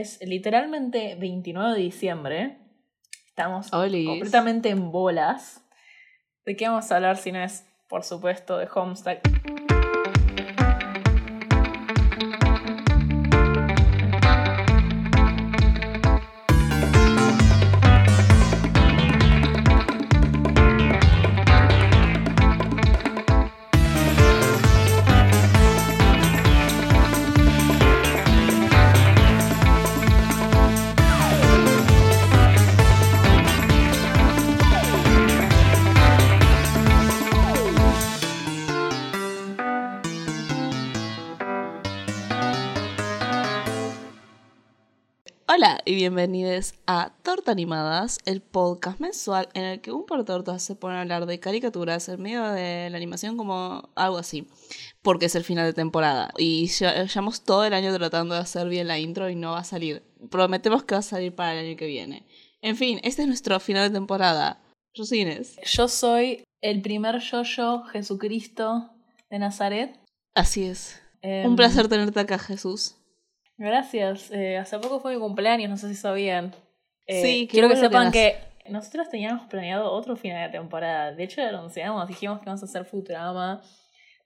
es literalmente 29 de diciembre. Estamos Olis. completamente en bolas. ¿De qué vamos a hablar si no es, por supuesto, de Homestuck? Hola y bienvenidos a Torta Animadas, el podcast mensual en el que un por torta se pone a hablar de caricaturas en medio de la animación como algo así, porque es el final de temporada y ya llevamos todo el año tratando de hacer bien la intro y no va a salir. Prometemos que va a salir para el año que viene. En fin, este es nuestro final de temporada. Yo soy Inés. Yo soy el primer yo-yo Jesucristo de Nazaret. Así es. Em, Un placer tenerte acá, Jesús. Gracias. Eh, hace poco fue mi cumpleaños, no sé si sabían. Eh, Sí, quiero que que sepan hagas. que nosotros teníamos planeado otro final de temporada. De hecho, lo anunciamos, dijimos que vamos a hacer Futurama.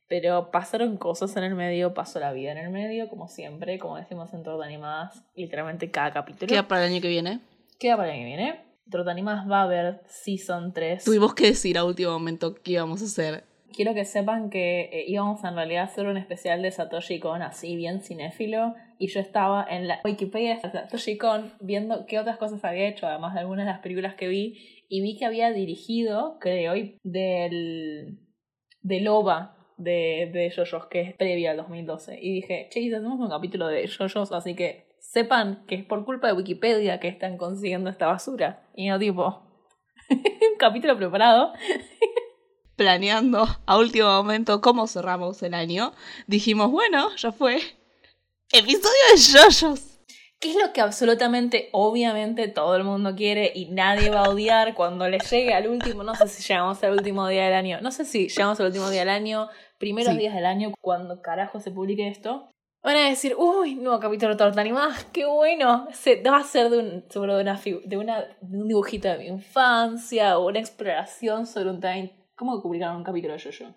Pero pasaron cosas en el medio, pasó la vida en el medio, como siempre, como decimos en Torta Animadas, literalmente cada capítulo. Queda para el año que viene. Queda para el año que viene. Torta Animadas va a haber Season 3. Tuvimos que decir a último momento qué íbamos a hacer. Quiero que sepan que eh, íbamos a en realidad a hacer un especial de Satoshi Kon así bien cinéfilo y yo estaba en la Wikipedia de Satoshi Kon viendo qué otras cosas había hecho, además de algunas de las películas que vi y vi que había dirigido, creo, del del OVA de, de JoJo's que es previa al 2012 y dije, che, hacemos un capítulo de JoJo's, así que sepan que es por culpa de Wikipedia que están consiguiendo esta basura y no tipo un capítulo preparado planeando a último momento cómo cerramos el año, dijimos, bueno, ya fue. Episodio de yoyos. ¿Qué es lo que absolutamente, obviamente, todo el mundo quiere y nadie va a odiar cuando le llegue al último? No sé si llegamos al último día del año. No sé si llegamos al último día del año, primeros Sí. días del año, cuando carajo se publique esto. Van a decir, uy, nuevo capítulo de Torta Animada, qué bueno. Se, va a ser de un, sobre de, una, de, una, de un dibujito de mi infancia o una exploración sobre un time. ¿Cómo publicaron un capítulo de Yo-Yo?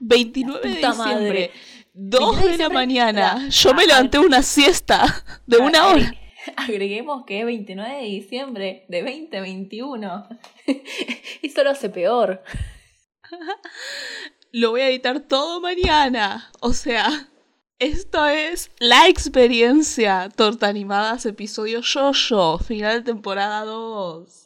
29 de diciembre, madre. 2 29 de de la mañana. Yo me levanté una siesta de una hora. Agreguemos que es 29 de diciembre de 2021. Esto lo hace peor. Lo voy a editar todo mañana. O sea, esto es la experiencia. Torta Animadas, episodio Yoyo, final de temporada 2.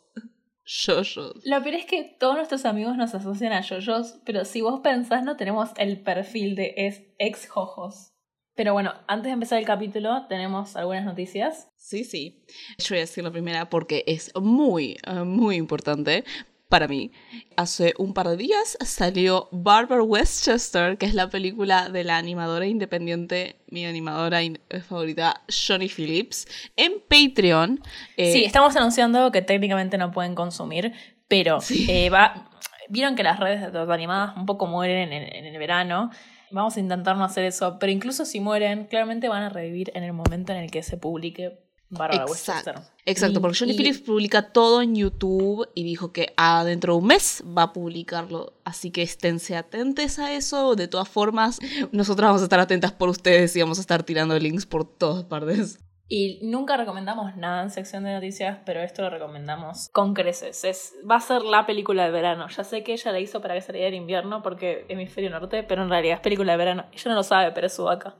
Yoyos. Lo peor es que todos nuestros amigos nos asocian a yoyos, pero si vos pensás no tenemos el perfil de es- ex jojos. Pero bueno, antes de empezar el capítulo tenemos algunas noticias. Sí, sí. Yo voy a decir la primera porque es muy, eh, muy importante para mí. Hace un par de días salió Barbara Westchester, que es la película de la animadora independiente, mi animadora in- eh, favorita, Johnny Phillips, en Patreon. Eh, sí, estamos anunciando que técnicamente no pueden consumir, pero Sí. eh, va, vieron que las redes de Animadas un poco mueren en, en el verano. Vamos a intentar no hacer eso, pero incluso si mueren, claramente van a revivir en el momento en el que se publique Barbara Exacto. Exacto, Y- porque Johnny y- Phillips publica todo en YouTube y dijo que ah, dentro de un mes va a publicarlo. Así que esténse atentos a eso. De todas formas, nosotros vamos a estar atentas por ustedes y vamos a estar tirando links por todas partes. Y nunca recomendamos nada en sección de noticias, pero esto lo recomendamos con creces. Es, va a ser la película de verano. Ya sé que ella la hizo para que saliera en invierno porque hemisferio norte, pero en realidad es película de verano. Ella no lo sabe, pero es su vaca.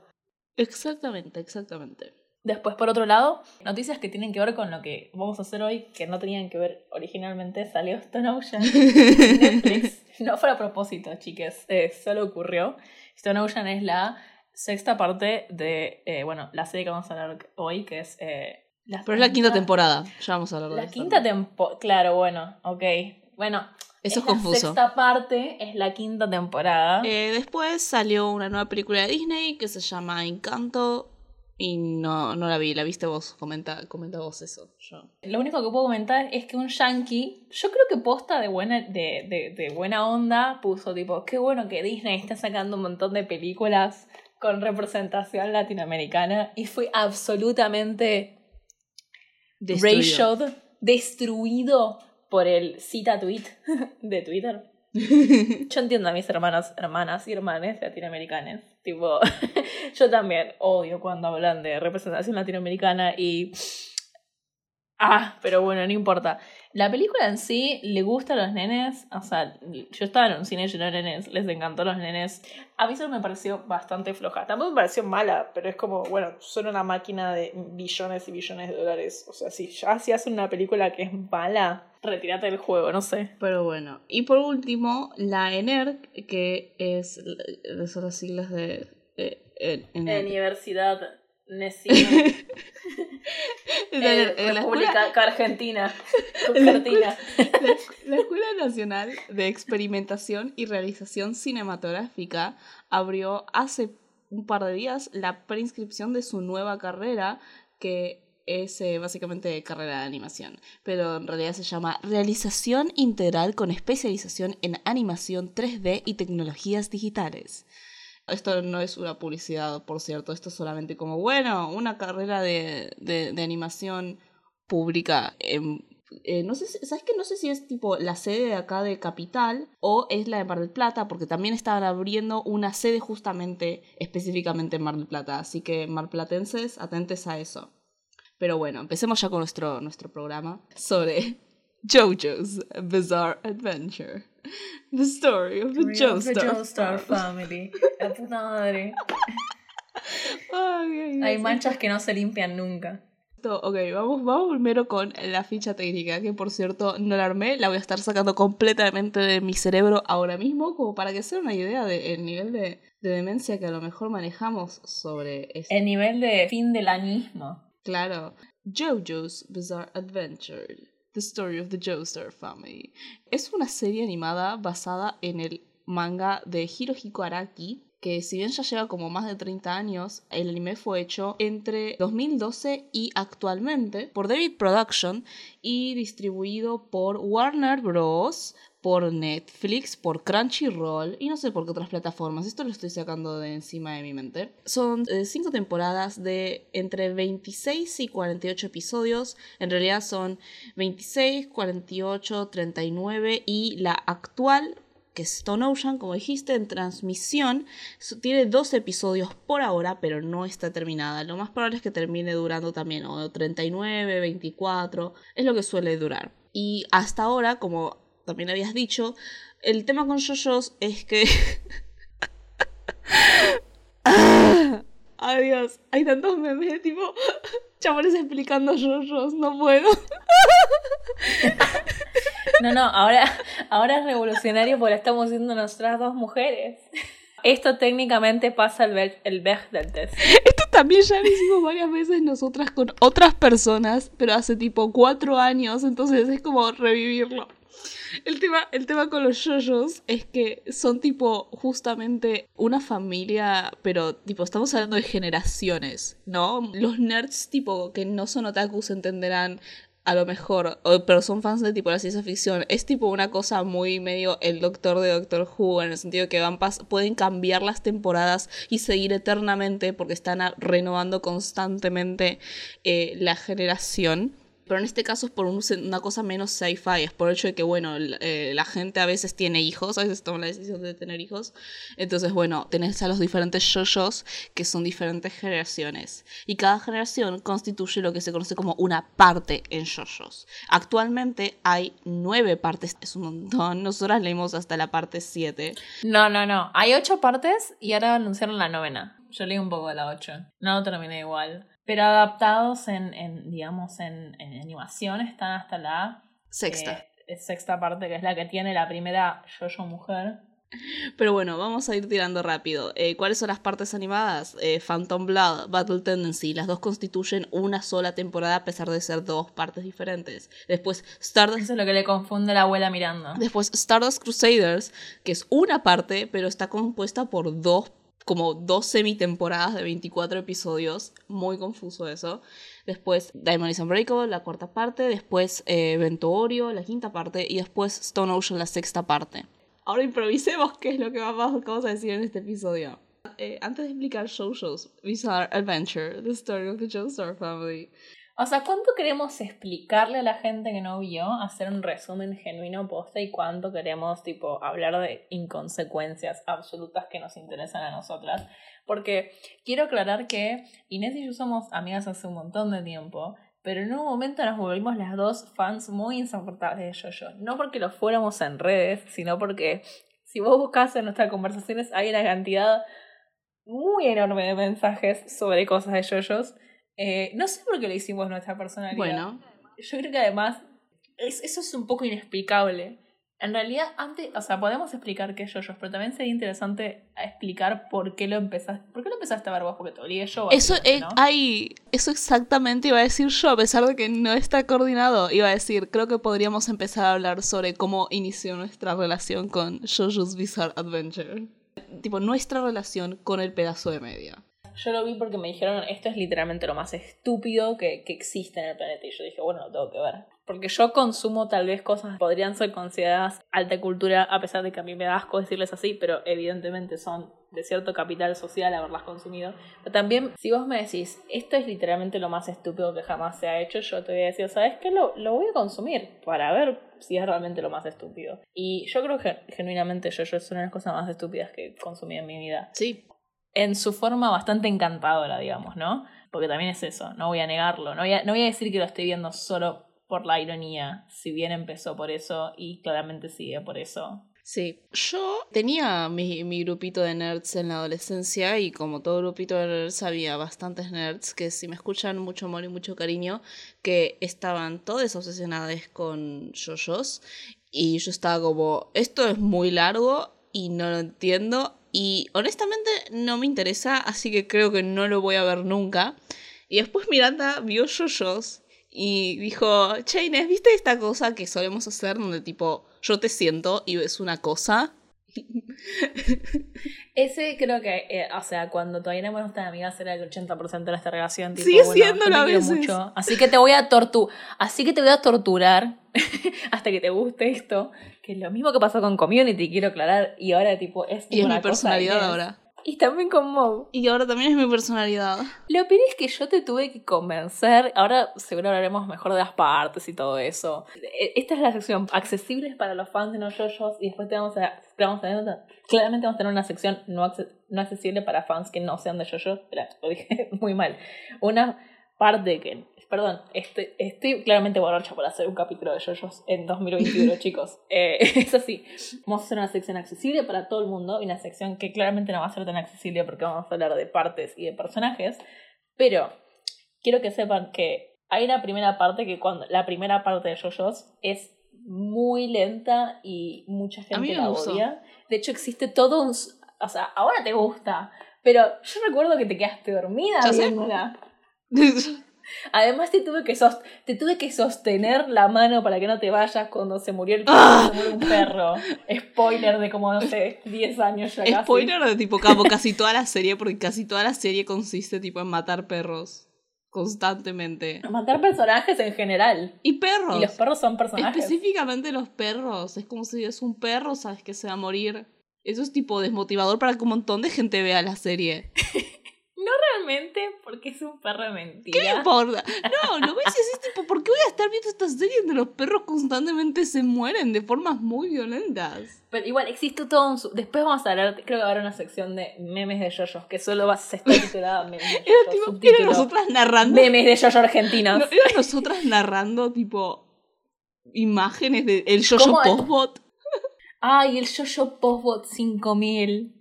Exactamente, exactamente. Después, por otro lado, noticias que tienen que ver con lo que vamos a hacer hoy, que no tenían que ver originalmente, salió Stone Ocean en Netflix. No fue a propósito, chiques, eh, solo ocurrió. Stone Ocean es la sexta parte de, eh, bueno, la serie que vamos a hablar hoy, que es... eh, Pero es la quinta temporada. Ya vamos a hablar de La quinta temporada, claro, bueno, ok. Bueno, Eso es la confuso. sexta parte, es la quinta temporada. Eh, después salió una nueva película de Disney que se llama Encanto. Y no, no la vi, la viste vos. Comenta, comenta vos eso. Yo. Lo único que puedo comentar es que un yankee, yo creo que posta de buena, de, de, de buena onda, puso tipo, qué bueno que Disney está sacando un montón de películas con representación latinoamericana y fue absolutamente Destruido. Destruido por el cita tweet de Twitter. Yo entiendo a mis hermanas, hermanas y hermanes latinoamericanos. Tipo, yo también odio cuando hablan de representación latinoamericana y. Ah, pero bueno, no importa. La película en sí le gusta a los nenes. O sea, yo estaba en un cine lleno de nenes, les encantó a los nenes. A mí eso me pareció bastante floja. Tampoco me pareció mala, pero es como, bueno, son una máquina de billones y billones de dólares. O sea, si ya si hacen una película que es mala, retírate del juego, no sé. Pero bueno. Y por último, la ENERC, que es, son las siglas de. eh, eh, ENERC. Universidad Nesina. Eh, República escuela- Argentina. La Argentina. La Escuela Nacional de Experimentación y Realización Cinematográfica abrió hace un par de días la preinscripción de su nueva carrera, que es eh, básicamente carrera de animación, pero en realidad se llama Realización Integral con especialización en animación 3D y tecnologías digitales. Esto no es una publicidad, por cierto, esto es solamente como, bueno, una carrera de, de, animación pública. eh, no sé, ¿sabes qué? No sé si es tipo la sede de acá de Capital o es la de Mar del Plata, porque también estaban abriendo una sede justamente, específicamente en Mar del Plata. Así que, marplatenses, atentes a eso. Pero bueno, empecemos ya con nuestro, nuestro programa sobre JoJo's Bizarre Adventure. The story of the. Joestar Family. La puta madre. Ay, ay, Hay manchas que no se limpian nunca. Ok, vamos, vamos primero con la ficha técnica, que por cierto no la armé, la voy a estar sacando completamente de mi cerebro ahora mismo, como para que se den una idea del nivel de, de demencia que a lo mejor manejamos sobre esto. El nivel de fin del añismo. Claro. JoJo's Bizarre Adventure. The Story of the Joestar Family. Es una serie animada basada en el manga de Hirohiko Araki, que si bien ya lleva como más de 30 años, el anime fue hecho entre 2012 y actualmente por David Production y distribuido por Warner Bros., por Netflix, por Crunchyroll y no sé por qué otras plataformas. Esto lo estoy sacando de encima de mi mente. Son eh, cinco temporadas de entre 26 y 48 episodios. En realidad son 26, 48, 39 y la actual que es Stone Ocean, como dijiste, en transmisión. Tiene dos episodios por ahora, pero no está terminada. Lo más probable es que termine durando también, o 39, 24, es lo que suele durar. Y hasta ahora, como también habías dicho, el tema con JoJo's es que... Adiós, hay tantos memes tipo chabones explicando JoJo's, no puedo. No, no, ahora, ahora es revolucionario porque estamos siendo nosotras dos mujeres. Esto técnicamente pasa el, Be- el Bechdel test. Esto también ya lo hicimos varias veces nosotras con otras personas, pero hace tipo cuatro años, entonces es como revivirlo. El tema, el tema con los yoyos es que son tipo justamente una familia, pero tipo estamos hablando de generaciones, ¿no? Los nerds tipo que no son otakus entenderán a lo mejor, pero son fans de tipo la ciencia ficción. Es tipo una cosa muy medio el doctor de Doctor Who, en el sentido que van pas- pueden cambiar las temporadas y seguir eternamente porque están renovando constantemente eh, la generación. Pero en este caso es por un una cosa menos sci-fi, es por el hecho de que, bueno, eh, la gente a veces tiene hijos, a veces toma la decisión de tener hijos. Entonces, bueno, tenés a los diferentes yoyos que son diferentes generaciones. Y cada generación constituye lo que se conoce como una parte en yoyos. Actualmente hay nueve partes, es un montón. Nosotras leímos hasta la parte 7. No, no, no. Hay ocho partes y ahora anunciaron la novena. Yo leí un poco de la ocho. No lo terminé igual. Pero adaptados en, en digamos, en, en animación están hasta la Sexta. eh, sexta parte, que es la que tiene la primera Jojo mujer. Pero bueno, vamos a ir tirando rápido. Eh, ¿Cuáles son las partes animadas? Eh, Phantom Blood, Battle Tendency. Las dos constituyen una sola temporada a pesar de ser dos partes diferentes. Después Stardust, Eso es lo que le confunde a la abuela mirando. después Stardust Crusaders, que es una parte, pero está compuesta por dos como dos semitemporadas de 24 episodios. Muy confuso eso. Después Diamond is Unbreakable, la cuarta parte. Después eh, Vento Oreo, la quinta parte. Y después Stone Ocean, la sexta parte. Ahora improvisemos qué es lo que vamos, a decir en este episodio. Eh, antes de explicar JoJo's Bizarre Adventure, The Story of the Joestar Family. O sea, ¿cuánto queremos explicarle a la gente que no vio, hacer un resumen genuino posta y cuánto queremos, tipo, hablar de inconsecuencias absolutas que nos interesan a nosotras? Porque quiero aclarar que Inés y yo somos amigas hace un montón de tiempo, pero en un momento nos volvimos las dos fans muy insoportables de Jojo. No porque lo fuéramos en redes, sino porque si vos buscas en nuestras conversaciones hay una cantidad muy enorme de mensajes sobre cosas de Jojos. Eh, no sé por qué lo hicimos nuestra personalidad. Bueno. Yo creo que además es, eso es un poco inexplicable. En realidad, antes, o sea, podemos explicar qué es Jojos, pero también sería interesante explicar por qué lo empezaste, por qué lo empezaste a ver vos, porque te obligué yo. Eso, eh, ¿no? ay, eso exactamente iba a decir yo, a pesar de que no está coordinado. Iba a decir, creo que podríamos empezar a hablar sobre cómo inició nuestra relación con JoJo's Bizarre Adventure. Tipo, nuestra relación con el pedazo de media. Yo lo vi porque me dijeron, esto es literalmente lo más estúpido que, que existe en el planeta. Y yo dije, bueno, lo tengo que ver. Porque yo consumo tal vez cosas que podrían ser consideradas alta cultura, a pesar de que a mí me da asco decirles así, pero evidentemente son de cierto capital social haberlas consumido. Pero también, si vos me decís, esto es literalmente lo más estúpido que jamás se ha hecho, yo te voy a decir, ¿sabes qué? Lo, lo voy a consumir para ver si es realmente lo más estúpido. Y yo creo que genuinamente yo, yo es una de las cosas más estúpidas que consumí en mi vida Sí. En su forma bastante encantadora, digamos, ¿no? Porque también es eso, no voy a negarlo. No voy a, no voy a decir que lo estoy viendo solo por la ironía, si bien empezó por eso y claramente sigue por eso. Sí, yo tenía mi, mi grupito de nerds en la adolescencia y como todo grupito de nerds había bastantes nerds que si me escuchan mucho amor y mucho cariño que estaban todos obsesionados con yoyos y yo estaba como, esto es muy largo y no lo entiendo y honestamente no me interesa así que creo que no lo voy a ver nunca. Y después Miranda vio yoyos y dijo, che ¿viste esta cosa que solemos hacer donde tipo yo te siento y ves una cosa? Ese creo que, eh, o sea, cuando todavía éramos nuestras amigas era el 80% de nuestra relación. Tipo, Sigue bueno, te a veces. mucho, así que te voy a tortu así que te voy a torturar hasta que te guste esto. Que es lo mismo que pasó con Community, quiero aclarar. Y ahora tipo es Y es una mi cosa personalidad ahora. Y también con Moe. Y ahora también es mi personalidad. Lo peor es que yo te tuve que convencer. Ahora seguro hablaremos mejor de las partes y todo eso. E- Esta es la sección accesibles para los fans de no yoyos. Y después te vamos a. te vamos a tener- claramente vamos a tener una sección no accesible para fans que no sean de yoyos. Espera, lo dije muy mal. Una parte que. Perdón, estoy, estoy claramente borracha por hacer un capítulo de yoyos en 2021, chicos. Eh, es así. Vamos a hacer una sección accesible para todo el mundo y una sección que claramente no va a ser tan accesible porque vamos a hablar de partes y de personajes. Pero quiero que sepan que hay una primera parte que cuando la primera parte de JoJo's es muy lenta y mucha gente la gustó. odia. De hecho existe todo un... O sea, ahora te gusta, pero yo recuerdo que te quedaste dormida viéndola. Además te tuve que te tuve que sostener la mano para que no te vayas cuando se murió el Ah. se murió un perro. Spoiler de como no sé, 10 años ya casi. Spoiler de tipo como casi toda la serie, porque casi toda la serie consiste tipo en matar perros constantemente. Matar personajes en general. Y perros. Y los perros son personajes. Específicamente los perros. Es como si es un perro, sabes que se va a morir. Eso es tipo desmotivador para que un montón de gente vea la serie. Realmente, porque es un perro de ¿Qué mentira. importa? No, lo ves y es tipo, ¿por qué voy a estar viendo esta serie donde los perros constantemente se mueren de formas muy violentas? Pero igual existe todo un... Después vamos a hablar, creo que habrá una sección de memes de yoyos, que solo va, se está titulada memes de Era, tipo, subtítulo, era nosotras narrando. memes de yoyos argentinos. No, eran nosotras narrando, tipo, imágenes del el Jojo ¿Cómo? Postbot. Ay, el Yoyo Postbot 5000.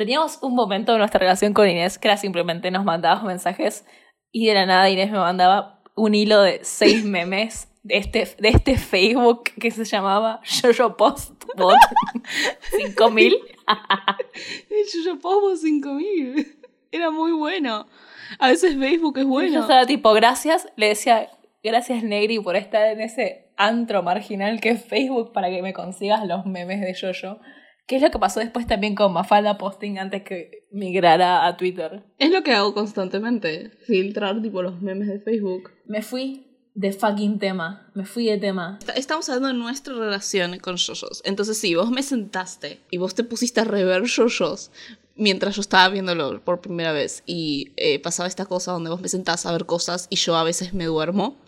Teníamos un momento de nuestra relación con Inés que era simplemente nos mandabas mensajes y de la nada Inés me mandaba un hilo de seis memes de este, de este Facebook que se llamaba Yoyo Postbot 5000. El Jojo Postbot 5000. Era muy bueno. A veces Facebook es Yo bueno. estaba tipo, gracias, le decía, gracias Negri por estar en ese antro marginal que es Facebook para que me consigas los memes de Yoyo. ¿Qué es lo que pasó después también con Mafalda Posting antes que migrara a Twitter? Es lo que hago constantemente. Filtrar, tipo, los memes de Facebook. Me fui de fucking tema. Me fui de tema. Estamos hablando de nuestra relación con JoJo's. Entonces, sí, vos me sentaste y vos te pusiste a rever JoJo's mientras yo estaba viéndolo por primera vez y eh, pasaba esta cosa donde vos me sentás a ver cosas y yo a veces me duermo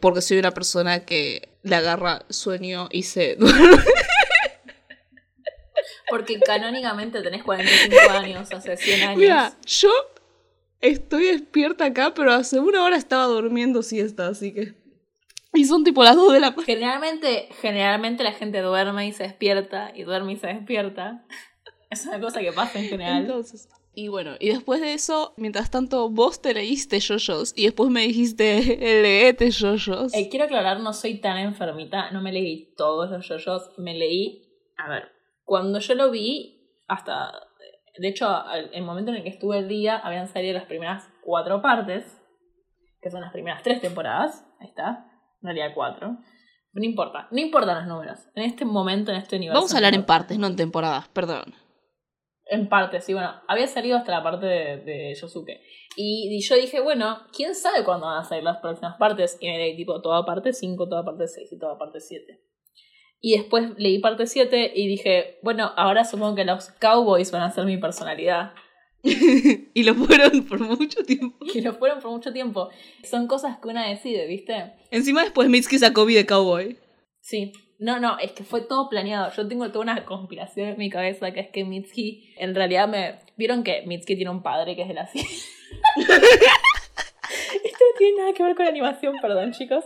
porque soy una persona que le agarra sueño y se duerme. Porque canónicamente tenés 45 años, hace 100 años. Mira, yo estoy despierta acá, pero hace una hora estaba durmiendo siesta, así que... Y son tipo las 2 de la Generalmente, generalmente la gente duerme y se despierta, y duerme y se despierta. Es una cosa que pasa en general. Entonces, y bueno, y después de eso, mientras tanto, vos te leíste yoyos y después me dijiste, leete yoyos. Eh, quiero aclarar, no soy tan enfermita, no me leí todos los yoyos, me leí, a ver, cuando yo lo vi, hasta, de hecho, el momento en el que estuve el día, habían salido las primeras cuatro partes, que son las primeras tres temporadas, ahí está, en realidad cuatro. No importa, no importan los números. En este momento, en este universo. Vamos a hablar en partes, no en temporadas, perdón. En partes, sí, bueno, había salido hasta la parte de, de Yosuke. Y, yo dije, bueno, ¿quién sabe cuándo van a salir las próximas partes? Y me leí tipo toda parte 5, toda parte 6 y toda parte 7. Y después leí parte 7 y dije, bueno, ahora supongo que los cowboys van a ser mi personalidad. y lo fueron por mucho tiempo. Y lo fueron por mucho tiempo. Son cosas que una decide, ¿viste? Encima después Mitsuki sacó de cowboy. Sí. No, no, es que fue todo planeado. Yo tengo toda una conspiración en mi cabeza que es que Mitsuki, en realidad me... Vieron que Mitsuki tiene un padre que es de la tiene nada que ver con la animación, perdón chicos.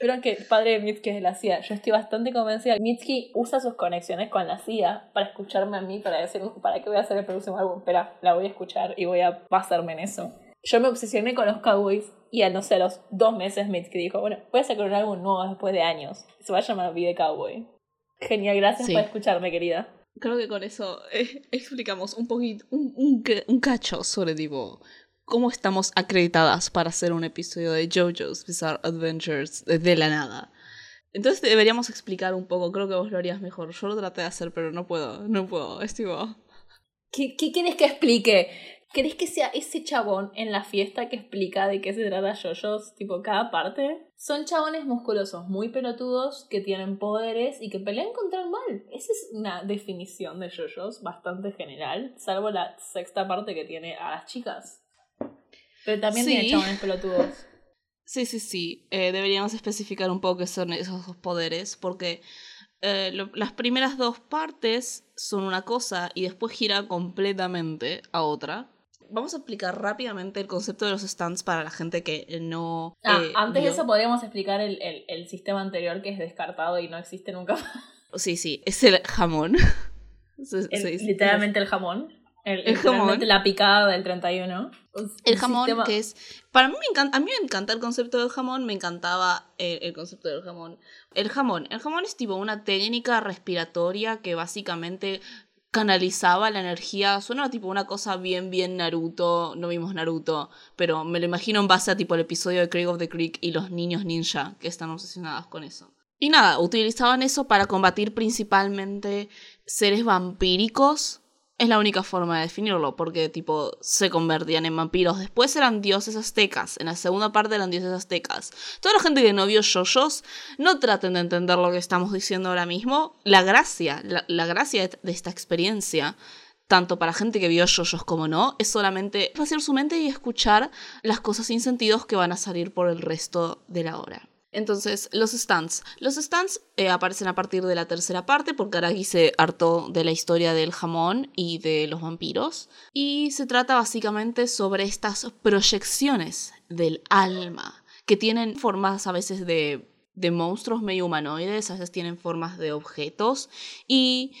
Vieron que el padre de Mitsuki es de la CIA. Yo estoy bastante convencida. Mitsuki usa sus conexiones con la CIA para escucharme a mí, para decir, ¿para qué voy a hacer el próximo álbum? Espera, la voy a escuchar y voy a basarme en eso. Yo me obsesioné con los Cowboys y a no sé, a los dos meses Mitski dijo, bueno, voy a sacar un álbum nuevo después de años. Se va a llamar Vida Cowboy. Genial, gracias por escucharme, querida. Creo que con eso eh, explicamos un poquito, un, un, un, cacho sobre, digo, cómo estamos acreditadas para hacer un episodio de JoJo's Bizarre Adventures de la nada. Entonces deberíamos explicar un poco, creo que vos lo harías mejor. Yo lo traté de hacer, pero no puedo, no puedo, es ¿Qué, ¿Qué quieres que explique? ¿Crees que sea ese chabón en la fiesta que explica de qué se trata yoyos, tipo cada parte? Son chabones musculosos, muy pelotudos, que tienen poderes y que pelean contra el mal. Esa es una definición de yoyos bastante general, salvo la sexta parte que tiene a las chicas. Pero también tiene chabones pelotudos. Sí, sí, sí. Eh, deberíamos especificar un poco qué son esos dos poderes, porque eh, las primeras dos partes son una cosa y después gira completamente a otra vamos a explicar rápidamente el concepto de los stands para la gente que no. Ah, eh, antes de eso podríamos explicar el, el, sistema anterior que es descartado y no existe nunca. Sí, sí, es el jamón. literalmente el jamón. El, jamón. La picada del 31. El jamón que es... Para mí me encanta, a mí me encanta el concepto del jamón, me encantaba el, el, concepto del jamón. El jamón, el jamón es tipo una técnica respiratoria que básicamente canalizaba la energía. Suena tipo una cosa bien, bien Naruto. No vimos Naruto, pero me lo imagino en base a tipo el episodio de Craig of the Creek y los niños ninja que están obsesionados con eso. Y nada, utilizaban eso para combatir principalmente seres vampíricos es la única forma de definirlo, porque tipo se convertían en vampiros. Después eran dioses aztecas. En la segunda parte eran dioses aztecas. Toda la gente que no vio yoyos, no traten de entender lo que estamos diciendo ahora mismo. La gracia, la, gracia de esta experiencia tanto para gente que vio yoyos como no, es solamente hacer su mente y escuchar las cosas sin sentidos que van a salir por el resto de la hora. Entonces, los stands. Los stands eh, aparecen a partir de la tercera parte porque Aragi se hartó de la historia del jamón y de los vampiros. Y se trata básicamente sobre estas proyecciones del alma que tienen formas a veces de, de monstruos medio humanoides, a veces tienen formas de objetos y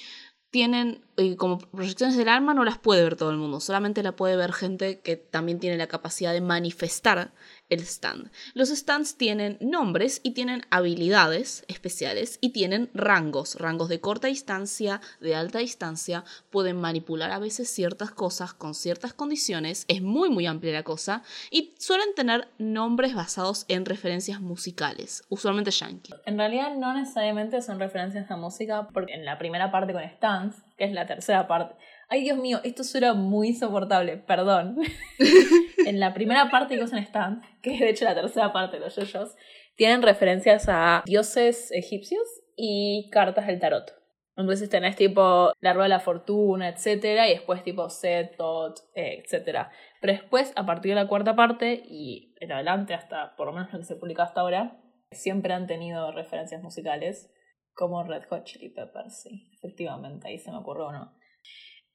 tienen como proyecciones del alma no las puede ver todo el mundo, solamente la puede ver gente que también tiene la capacidad de manifestar el stand. Los stands tienen nombres y tienen habilidades especiales y tienen rangos, rangos de corta distancia, de alta distancia, pueden manipular a veces ciertas cosas con ciertas condiciones, es muy muy amplia la cosa y suelen tener nombres basados en referencias musicales, usualmente yankee. En realidad no necesariamente son referencias a música porque en la primera parte con stands, que es la tercera parte, Ay, Dios mío, esto suena muy insoportable, perdón. en la primera parte que usan Stand, que es de hecho la tercera parte de los yoyos, tienen referencias a dioses egipcios y cartas del tarot. Entonces tenés tipo la rueda de la fortuna, etcétera, y después tipo Set, Tot, eh, etcétera. Pero después, a partir de la cuarta parte y en adelante, hasta por lo menos lo que se publica hasta ahora, siempre han tenido referencias musicales como Red Hot Chili Peppers, sí, efectivamente, ahí se me ocurrió uno.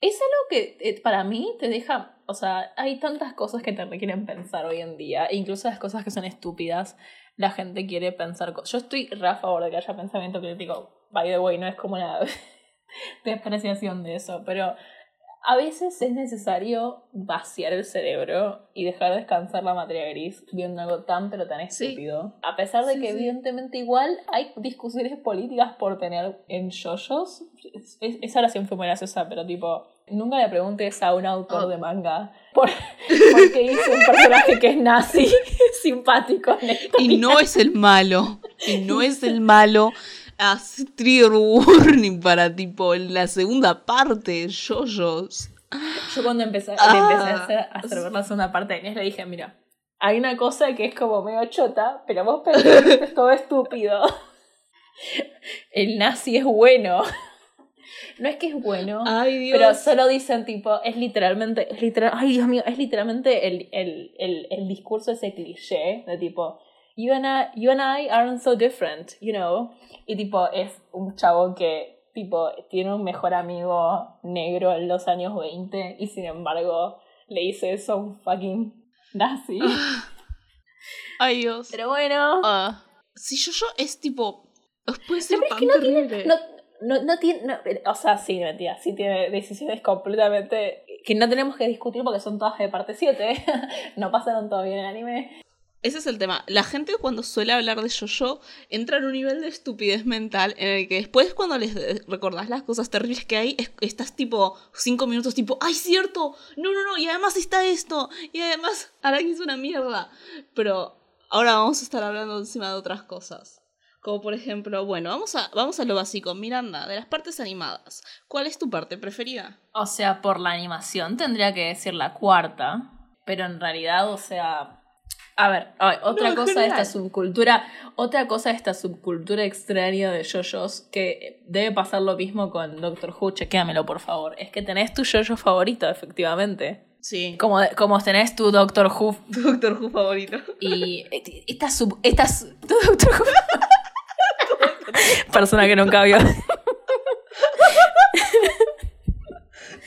Es algo que eh, para mí te deja, o sea, hay tantas cosas que te requieren pensar hoy en día, incluso las cosas que son estúpidas, la gente quiere pensar cosas. Yo estoy re a favor de que haya pensamiento crítico, by the way, no es como una despreciación de eso, pero a veces es necesario vaciar el cerebro y dejar descansar la materia gris viendo algo tan pero tan estúpido. A pesar de que evidentemente igual hay discusiones políticas por tener en yoyos. esa oración fue muy graciosa, pero tipo, nunca le preguntes a un autor oh. de manga por, qué hizo un personaje que es nazi simpático. y no es el malo. Y no es el malo trigger warning para tipo la segunda parte, yoyos. Yo cuando empecé, ah, empecé a hacer, a hacer la segunda parte de Inés le dije, mira, hay una cosa que es como medio chota, pero vos pensás que es todo estúpido. El nazi es bueno. No es que es bueno, pero solo dicen tipo, es literalmente, es literal, ay Dios mío, es literalmente el, el, el, el discurso ese cliché de tipo, you and, I, you and I aren't so different, you know. Y tipo, es un chavo que tipo tiene un mejor amigo negro en los años 20 y sin embargo le dice eso a un fucking nazi. Ay Dios. Pero bueno. Ah. si yo, yo es tipo. Puede ser tan terrible. no, no, no, tiene. o sea, sí, mentira. Sí tiene decisiones completamente. que no tenemos que discutir porque son todas de parte 7. no pasaron todavía en el anime. Ese es el tema. La gente cuando suele hablar de yo-yo entra en un nivel de estupidez mental en el que después cuando les recordás las cosas terribles que hay, estás tipo cinco minutos tipo, ¡ay, cierto! No, no, no, y además está esto, y además Araki es una mierda. Pero ahora vamos a estar hablando encima de otras cosas. Como por ejemplo, bueno, vamos a, vamos a lo básico. Miranda, de las partes animadas, ¿cuál es tu parte preferida? O sea, por la animación tendría que decir la cuarta, pero en realidad, o sea, a ver, otra cosa de esta subcultura, otra cosa de esta subcultura extraña de yoyos que debe pasar lo mismo con Doctor Who, chequéamelo por favor. Es que tenés tu yoyo favorito, efectivamente. Sí. Como, como tenés tu Doctor Who. Tu Doctor Who favorito. Y esta sub. Esta, tu Doctor Who. Persona que nunca vio.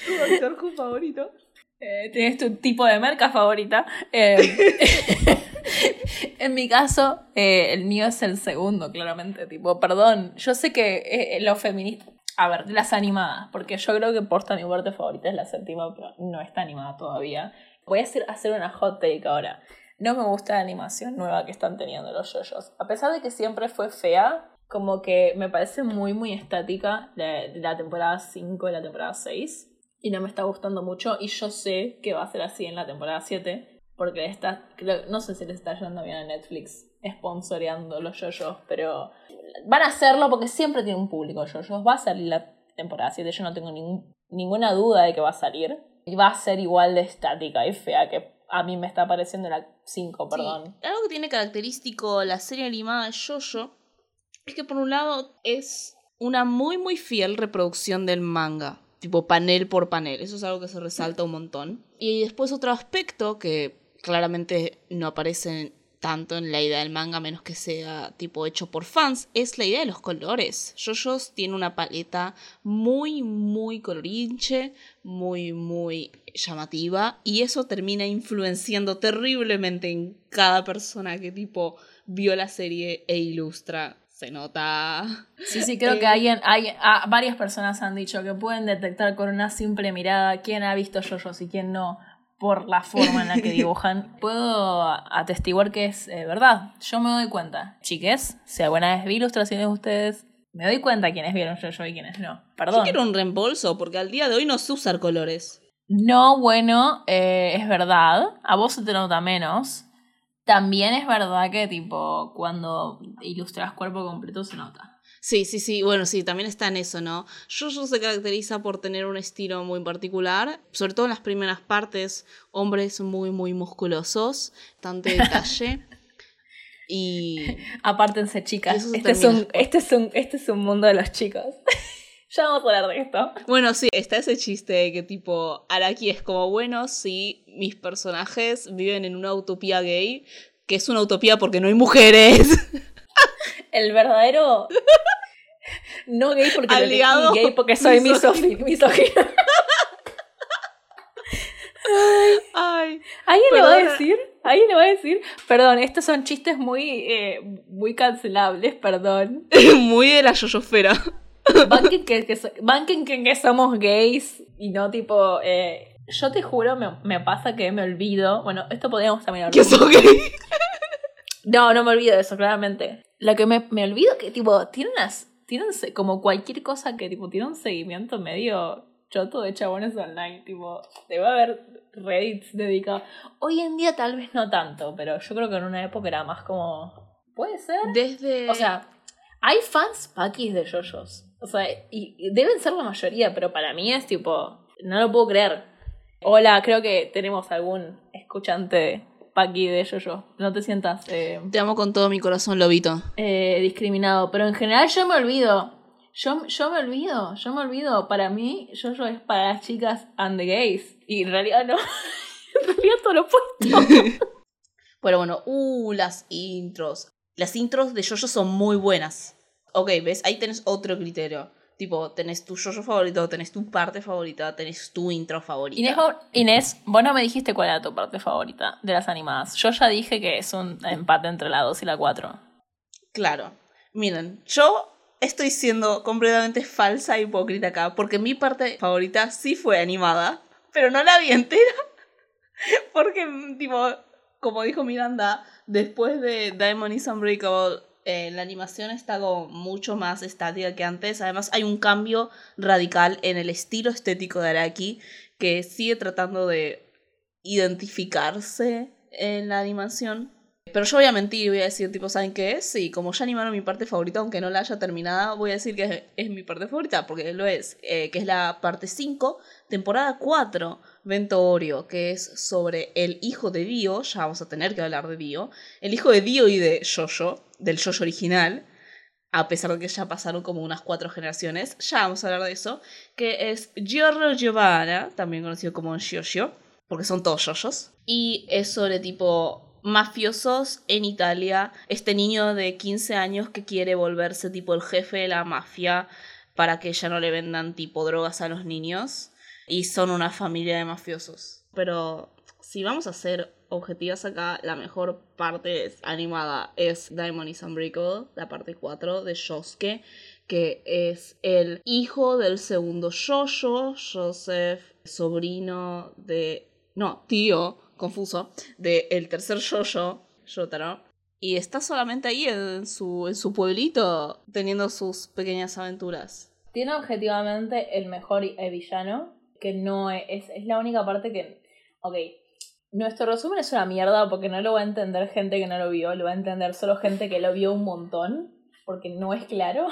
tu Doctor Who favorito. Eh, tienes tu tipo de marca favorita. Eh, en mi caso, eh, el mío es el segundo, claramente. Tipo, perdón, yo sé que lo feminista. A ver, las animadas, porque yo creo que Posta mi parte favorita es la séptima, pero no está animada todavía. Voy a hacer, hacer una hot take ahora. No me gusta la animación nueva que están teniendo los yoyos. A pesar de que siempre fue fea, como que me parece muy, muy estática de la temporada 5 y la temporada 6 y no me está gustando mucho y yo sé que va a ser así en la temporada 7 porque está, no sé si les está yendo bien a Netflix sponsoreando los yoyos, pero van a hacerlo porque siempre tiene un público yoyos. Va a salir la temporada 7, yo no tengo ninguna duda de que va a salir. Y va a ser igual de estática y fea que a mí me está pareciendo la 5, perdón. Algo que tiene característico la serie animada Yoyo es que por un lado es una muy muy fiel reproducción del manga tipo panel por panel. Eso es algo que se resalta un montón. Y después otro aspecto que claramente no aparece tanto en la idea del manga, menos que sea tipo hecho por fans, es la idea de los colores. JoJo's tiene una paleta muy, muy colorinche, muy, muy llamativa, y eso termina influenciando terriblemente en cada persona que tipo vio la serie e ilustra se nota. Sí, sí, creo que hay, hay ah, varias personas han dicho que pueden detectar con una simple mirada quién ha visto yoyos y quién no por la forma en la que dibujan. Puedo atestiguar que es eh, verdad. Yo me doy cuenta. Chiques, si alguna vez vi ilustraciones de ustedes, me doy cuenta quiénes vieron yo y quiénes no. Perdón. Yo quiero un reembolso porque al día de hoy no sé usar colores. No, bueno, eh, es verdad. A vos se te nota menos. También es verdad que, tipo, cuando ilustras cuerpo completo se nota. Sí, sí, sí, bueno, sí, también está en eso, ¿no? Jojo se caracteriza por tener un estilo muy particular, sobre todo en las primeras partes, hombres muy, muy musculosos, tanto detalle. y. Apártense, chicas. Este es, un, este, es un, este es un mundo de los chicos. Ya vamos a hablar de esto. Bueno, sí, está ese chiste de que tipo, Araki es como, bueno, sí, mis personajes viven en una utopía gay, que es una utopía porque no hay mujeres. El verdadero... No gay porque Aliado gay porque soy misógino. misógino. misógino. Ay, ¿Alguien le va a decir? ¿Alguien le va a decir? Perdón, estos son chistes muy, eh, muy cancelables, perdón. muy de la yoyosfera. Banquen que, que, so- banquen que, que somos gays y no tipo... eh, yo te juro, me, me pasa que me olvido. Bueno, esto podríamos también hablar. Que son gay. No, no me olvido de eso, claramente. Lo que me, me olvido que, tipo, tiene unas. Tiene un se- como cualquier cosa que, tipo, tiene un seguimiento medio choto de chabones online. Tipo, debe haber Reddits dedicados. Hoy en día tal vez no tanto, pero yo creo que en una época era más como. ¿Puede ser? Desde... O sea, hay fans paquis de yoyos. O sea, y, y deben ser la mayoría, pero para mí es tipo. No lo puedo creer. Hola, creo que tenemos algún escuchante paqui de yoyo. No te sientas eh, Te amo con todo mi corazón, Lobito. eh, discriminado. Pero en general yo me olvido. Yo, yo me olvido, yo me olvido. Para mí, yoyo es para las chicas and the gays. Y en realidad no. en realidad todo lo opuesto. Pero bueno, uh, las intros. Las intros de Jojo son muy buenas. Ok, ¿ves? Ahí tenés otro criterio. Tipo, tenés tu Jojo favorito, tenés tu parte favorita, tenés tu intro favorita. Inés, Inés, vos no me dijiste cuál era tu parte favorita de las animadas. Yo ya dije que es un empate entre la 2 y la 4. Claro. Miren, yo estoy siendo completamente falsa e hipócrita acá, porque mi parte favorita sí fue animada, pero no la vi entera. Porque, tipo, como dijo Miranda, después de Diamond is Unbreakable, eh, la animación está como mucho más estática que antes. Además, hay un cambio radical en el estilo estético de Araki, que sigue tratando de identificarse en la animación. Pero yo voy a mentir y voy a decir, tipo, ¿saben qué es? Sí, como ya animaron mi parte favorita, aunque no la haya terminada, voy a decir que es, es mi parte favorita, porque lo es, eh, que es la parte 5, temporada 4, Vento Oreo, que es sobre el hijo de Dio, ya vamos a tener que hablar de Dio, el hijo de Dio y de Jojo, del Jojo original, a pesar de que ya pasaron como unas cuatro generaciones, ya vamos a hablar de eso, que es Giorgio Giovanna, también conocido como Giorgio, porque son todos Jojos, y es sobre tipo mafiosos en Italia, este niño de 15 años que quiere volverse tipo el jefe de la mafia para que ya no le vendan tipo drogas a los niños, y son una familia de mafiosos. Pero si vamos a ser objetivas acá, la mejor parte animada es Diamond is Unbreakable, la parte 4 de Shosuke, que es el hijo del segundo Jojo, Joseph, sobrino de... No, tío, confuso, de el tercer Jojo, Jotaro. Y está solamente ahí en su, en su pueblito teniendo sus pequeñas aventuras. Tiene objetivamente el mejor eh, villano, que no es, es, es la única parte que... Ok, nuestro resumen es una mierda porque no lo va a entender gente que no lo vio, lo va a entender solo gente que lo vio un montón, porque no es claro.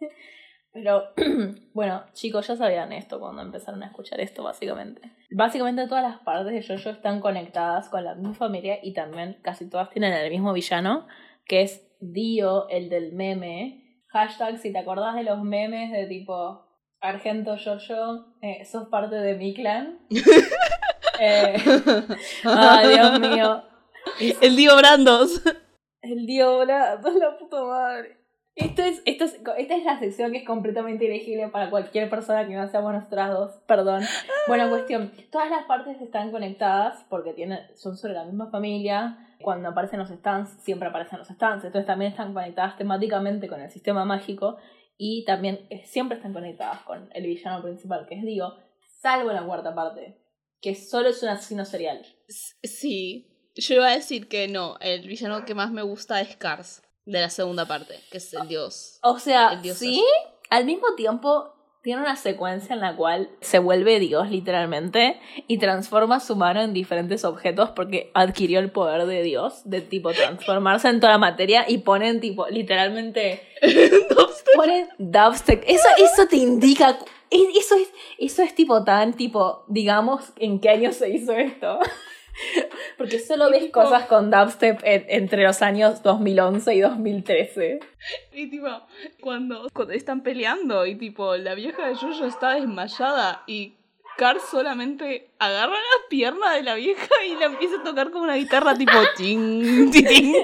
Pero bueno, chicos, ya sabían esto cuando empezaron a escuchar esto, básicamente. Básicamente todas las partes de Jojo están conectadas con la misma familia y también casi todas tienen el mismo villano, que es Dio, el del meme. Hashtag, si te acordás de los memes de tipo Argento Jojo, eh, sos parte de mi clan. Eh, ay, Dios mío. El Dio Brandos. El Dio volando, la puta madre. Esto es, esto es, esta es la sección que es completamente elegible para cualquier persona que no seamos nosotras dos. Perdón. Bueno, cuestión. Todas las partes están conectadas porque tienen, son sobre la misma familia. Cuando aparecen los stands, siempre aparecen los stands. Entonces también están conectadas temáticamente con el sistema mágico. Y también eh, siempre están conectadas con el villano principal, que es Dio. Salvo la cuarta parte, que solo es un asesino serial. Sí, yo iba a decir que no, el villano que más me gusta es Cars, de la segunda parte, que es el dios. O sea, El dios sí, al mismo tiempo tiene una secuencia en la cual se vuelve Dios literalmente y transforma su mano en diferentes objetos porque adquirió el poder de Dios, de tipo transformarse en toda la materia y ponen tipo literalmente ponen dubstep. Eso, eso te indica, es- eso es, eso es tipo tan tipo, digamos, en qué año se hizo esto. Porque solo ves cosas con dubstep entre los años 2011 y 2013. Y tipo, cuando, cuando están peleando y tipo, la vieja de Jojo está desmayada y Car solamente agarra la pierna de la vieja y la empieza a tocar como una guitarra tipo ting, ting, ting,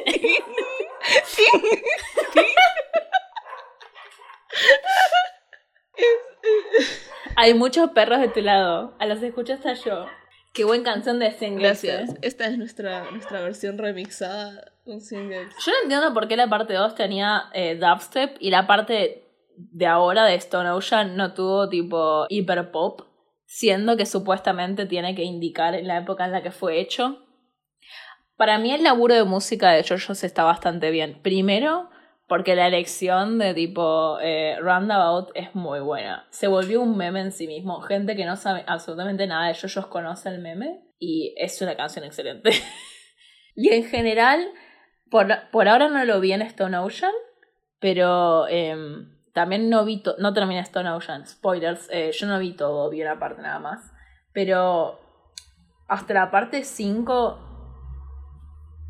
Hay muchos perros de tu lado. A los escucho hasta yo. Qué buena canción de Singles. Gracias. ¿eh? Esta es nuestra, nuestra versión remixada con Singles. Yo no entiendo por qué la parte 2 tenía eh, dubstep y la parte de ahora de Stone Ocean no tuvo tipo hiper pop, siendo que supuestamente tiene que indicar en la época en la que fue hecho. Para mí el laburo de música de JoJo's está bastante bien. Primero, porque la elección de tipo eh, Roundabout es muy buena. Se volvió un meme en sí mismo. Gente que no sabe absolutamente nada de JoJo's conoce el meme y es una canción excelente. y en general, por, por, ahora no lo vi en Stone Ocean, pero em, también no vi, no terminé Stone Ocean. Spoilers, eh, yo no vi todo, vi una parte nada más. Pero hasta la parte 5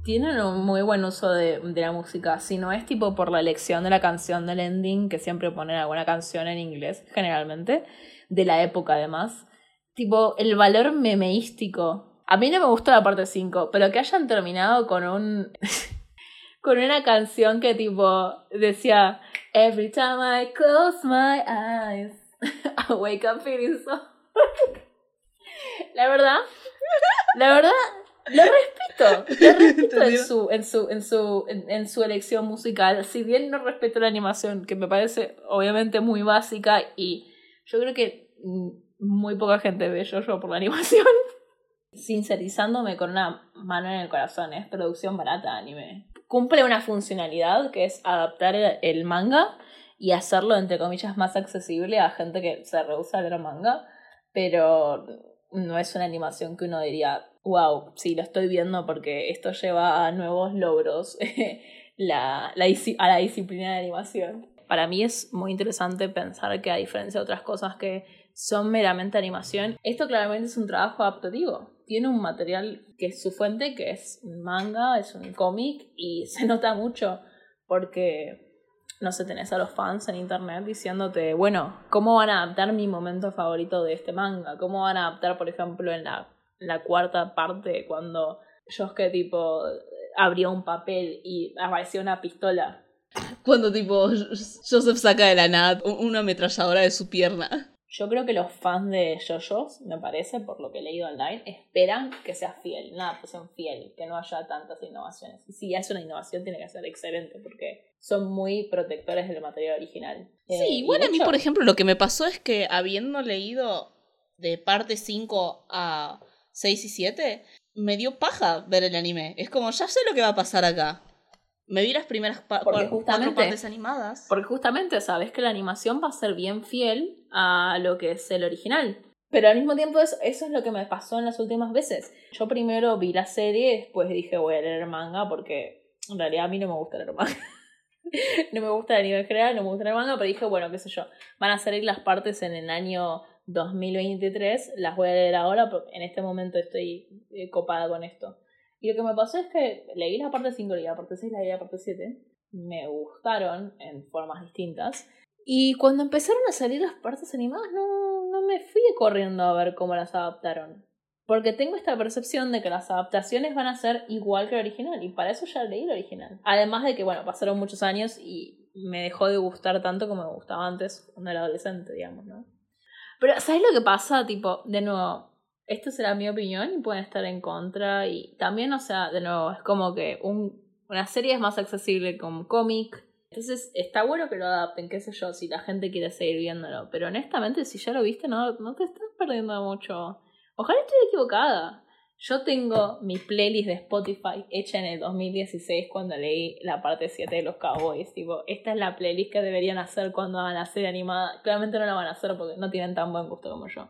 tienen un muy buen uso de, la música. Si no es tipo por la elección de la canción del ending, que siempre ponen alguna canción en inglés, generalmente, de la época además. Tipo, el valor memeístico. A mí no me gustó la parte 5, pero que hayan terminado con un. con una canción que tipo decía Every time I close my eyes, I wake up feeling so. la verdad, la verdad, lo respeto, lo respeto en su, en su, en su, en, su elección musical. Si bien no respeto la animación, que me parece obviamente muy básica y yo creo que muy poca gente ve yo, yo por la animación. Sincerizándome con una mano en el corazón, es producción barata anime. Cumple una funcionalidad que es adaptar el manga y hacerlo entre comillas más accesible a gente que se rehúsa a leer manga, pero no es una animación que uno diría wow, sí, lo estoy viendo porque esto lleva a nuevos logros la, la, a la disciplina de animación. Para mí es muy interesante pensar que a diferencia de otras cosas que son meramente animación, esto claramente es un trabajo adaptativo. Tiene un material que es su fuente, que es un manga, es un cómic y se nota mucho porque no sé, tenés a los fans en internet diciéndote, bueno, ¿cómo van a adaptar mi momento favorito de este manga? ¿Cómo van a adaptar, por ejemplo, en la la cuarta parte cuando Josuke tipo abrió un papel y apareció una pistola. Cuando tipo Joseph saca de la nada una ametralladora de su pierna. Yo creo que los fans de JoJo's, me parece, por lo que he leído online, esperan que sea fiel, una adaptación fiel, que no haya tantas innovaciones. Y si es una innovación, tiene que ser excelente, porque son muy protectores del material original. Sí, eh, bueno, a mí, por ejemplo, lo que me pasó es que habiendo leído de parte 5 a 6 y 7, me dio paja ver el anime. Es como, ya sé lo que va a pasar acá. Me vi las primeras cuatro partes animadas. Porque justamente sabes que la animación va a ser bien fiel a lo que es el original. Pero al mismo tiempo eso, eso es lo que me pasó en las últimas veces. Yo primero vi la serie, después dije voy a leer manga porque en realidad a mí no me gusta leer manga. no me gusta el anime en general, no me gusta el manga, pero dije, bueno, qué sé yo, van a salir las partes en el año 2023 las voy a leer ahora porque en este momento estoy eh, copada con esto. Y lo que me pasó es que leí la parte 5 y la parte 6 leí la parte 7. Me gustaron en formas distintas. Y cuando empezaron a salir las partes animadas, no, no me fui corriendo a ver cómo las adaptaron. Porque tengo esta percepción de que las adaptaciones van a ser igual que el original. Y para eso ya leí el original. Además de que, bueno, pasaron muchos años y me dejó de gustar tanto como me gustaba antes cuando era adolescente, digamos, ¿no? Pero, ¿sabes lo que pasa? Tipo, de nuevo, esto será mi opinión y pueden estar en contra. Y también, o sea, de nuevo, es como que un, una serie es más accesible como cómic. Entonces, está bueno que lo adapten, qué sé yo, si la gente quiere seguir viéndolo. Pero honestamente, si ya lo viste, no, no te estás perdiendo mucho. Ojalá esté equivocada. Yo tengo mi playlist de Spotify hecha en el 2016 cuando leí la parte 7 de los Cowboys. Tipo, esta es la playlist que deberían hacer cuando van a ser animada. Claramente no la van a hacer porque no tienen tan buen gusto como yo.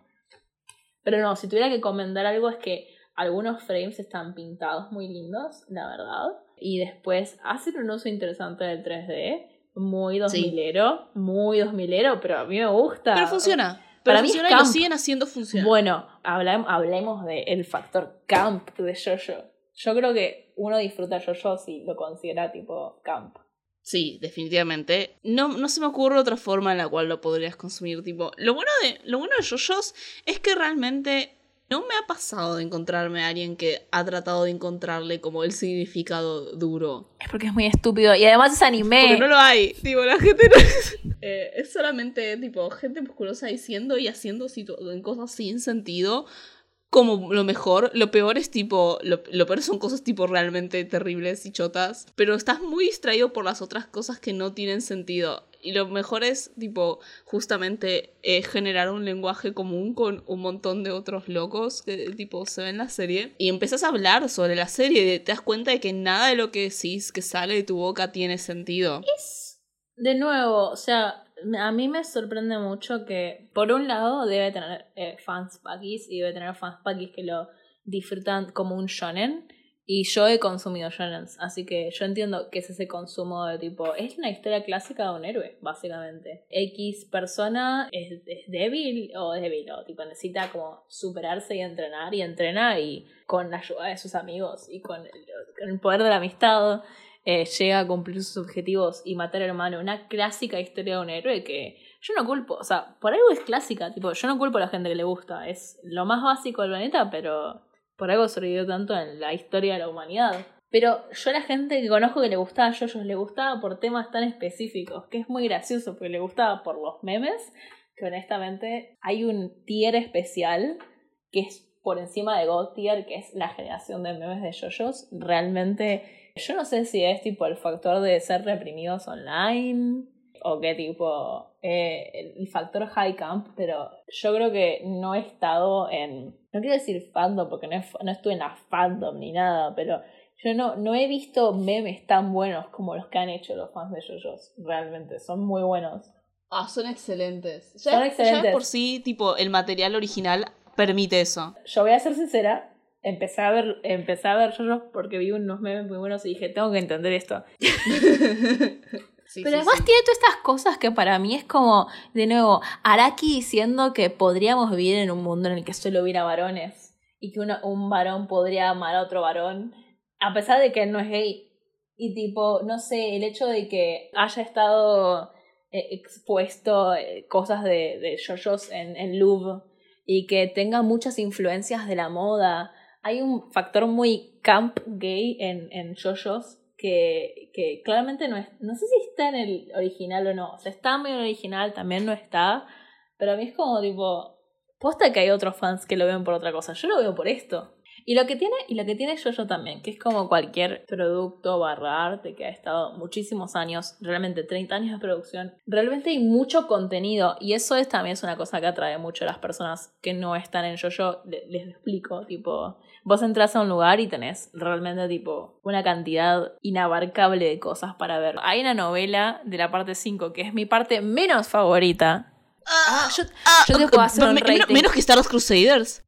Pero no, si tuviera que comentar algo es que algunos frames están pintados muy lindos, la verdad. Y después hacen un uso interesante del 3D. Muy 2000ero, muy 2000ero, pero a mí me gusta. Pero funciona. Pero Para mí es y lo siguen haciendo funcionar. Bueno, hablam- hablemos del factor camp de Jojo. Yo creo que uno disfruta Jojo si lo considera tipo camp. Sí, definitivamente. No, no se me ocurre otra forma en la cual lo podrías consumir. Tipo, lo bueno de, lo bueno de JoJo's es que realmente no me ha pasado de encontrarme a alguien que ha tratado de encontrarle como el significado duro. Es porque es muy estúpido. Y además es anime. Porque no lo hay. Tipo, la gente no es. eh, es solamente, tipo, gente musculosa diciendo y haciendo en cosas sin sentido. Como lo mejor, lo peor es tipo, lo, lo peor son cosas tipo realmente terribles y chotas, pero estás muy distraído por las otras cosas que no tienen sentido. Y lo mejor es tipo justamente eh, generar un lenguaje común con un montón de otros locos que tipo se ven en la serie. Y empiezas a hablar sobre la serie y te das cuenta de que nada de lo que decís que sale de tu boca tiene sentido. De nuevo, o sea, a mí me sorprende mucho que, por un lado, debe tener eh, fans pakis y debe tener fans pakis que lo disfrutan como un shonen. Y yo he consumido shonens, así que yo entiendo que es ese consumo de tipo. Es una historia clásica de un héroe, básicamente. X persona es, débil o débil, o tipo necesita como superarse y entrenar, y entrena y con la ayuda de sus amigos y con el, con el poder de la amistad eh, llega a cumplir sus objetivos y matar al hermano. Una clásica historia de un héroe que yo no culpo, o sea, por algo es clásica, tipo, yo no culpo a la gente que le gusta, es lo más básico del planeta, pero por algo sobrevivió tanto en la historia de la humanidad. Pero yo la gente que conozco que le gustaba a le gustaba por temas tan específicos, que es muy gracioso, porque le gustaba por los memes, que honestamente hay un tier especial que es por encima de God tier, que es la generación de memes de JoJo's. Realmente, yo no sé si es tipo el factor de ser reprimidos online o qué tipo eh, el factor high camp, pero yo creo que no he estado en, no quiero decir fandom porque no, no estuve en la fandom ni nada, pero yo no, no he visto memes tan buenos como los que han hecho los fans de JoJo's, realmente, son muy buenos. Ah, son excelentes. Son Ya, ya excelentes. de por sí, tipo, el material original permite eso. Yo voy a ser sincera, empecé a ver, empecé a ver JoJo's porque vi unos memes muy buenos y dije, tengo que entender esto. Sí, Pero sí, además sí. tiene todas estas cosas que para mí es como, de nuevo, Araki diciendo que podríamos vivir en un mundo en el que solo hubiera varones y que una- un varón podría amar a otro varón, a pesar de que él no es gay. Y tipo, no sé, el hecho de que haya estado eh, expuesto eh, cosas de, de JoJo's en, en Louvre y que tenga muchas influencias de la moda. Hay un factor muy camp gay en, en JoJo's que, que claramente no es. No sé si está en el original o no. O sea, está medio en el original, también no está. Pero a mí es como tipo. Posta que hay otros fans que lo ven por otra cosa. Yo lo veo por esto. Y lo que tiene, y lo que tiene JoJo también, que es como cualquier producto barra arte que ha estado muchísimos años, realmente 30 años de producción, realmente hay mucho contenido y eso es también es una cosa que atrae mucho a las personas que no están en JoJo, Le- les explico, tipo, vos entras a un lugar y tenés realmente tipo una cantidad inabarcable de cosas para ver. Hay una novela de la parte 5 que es mi parte menos favorita. Ah, yo, yo te puedo hacer un menos que Star Wars Crusaders.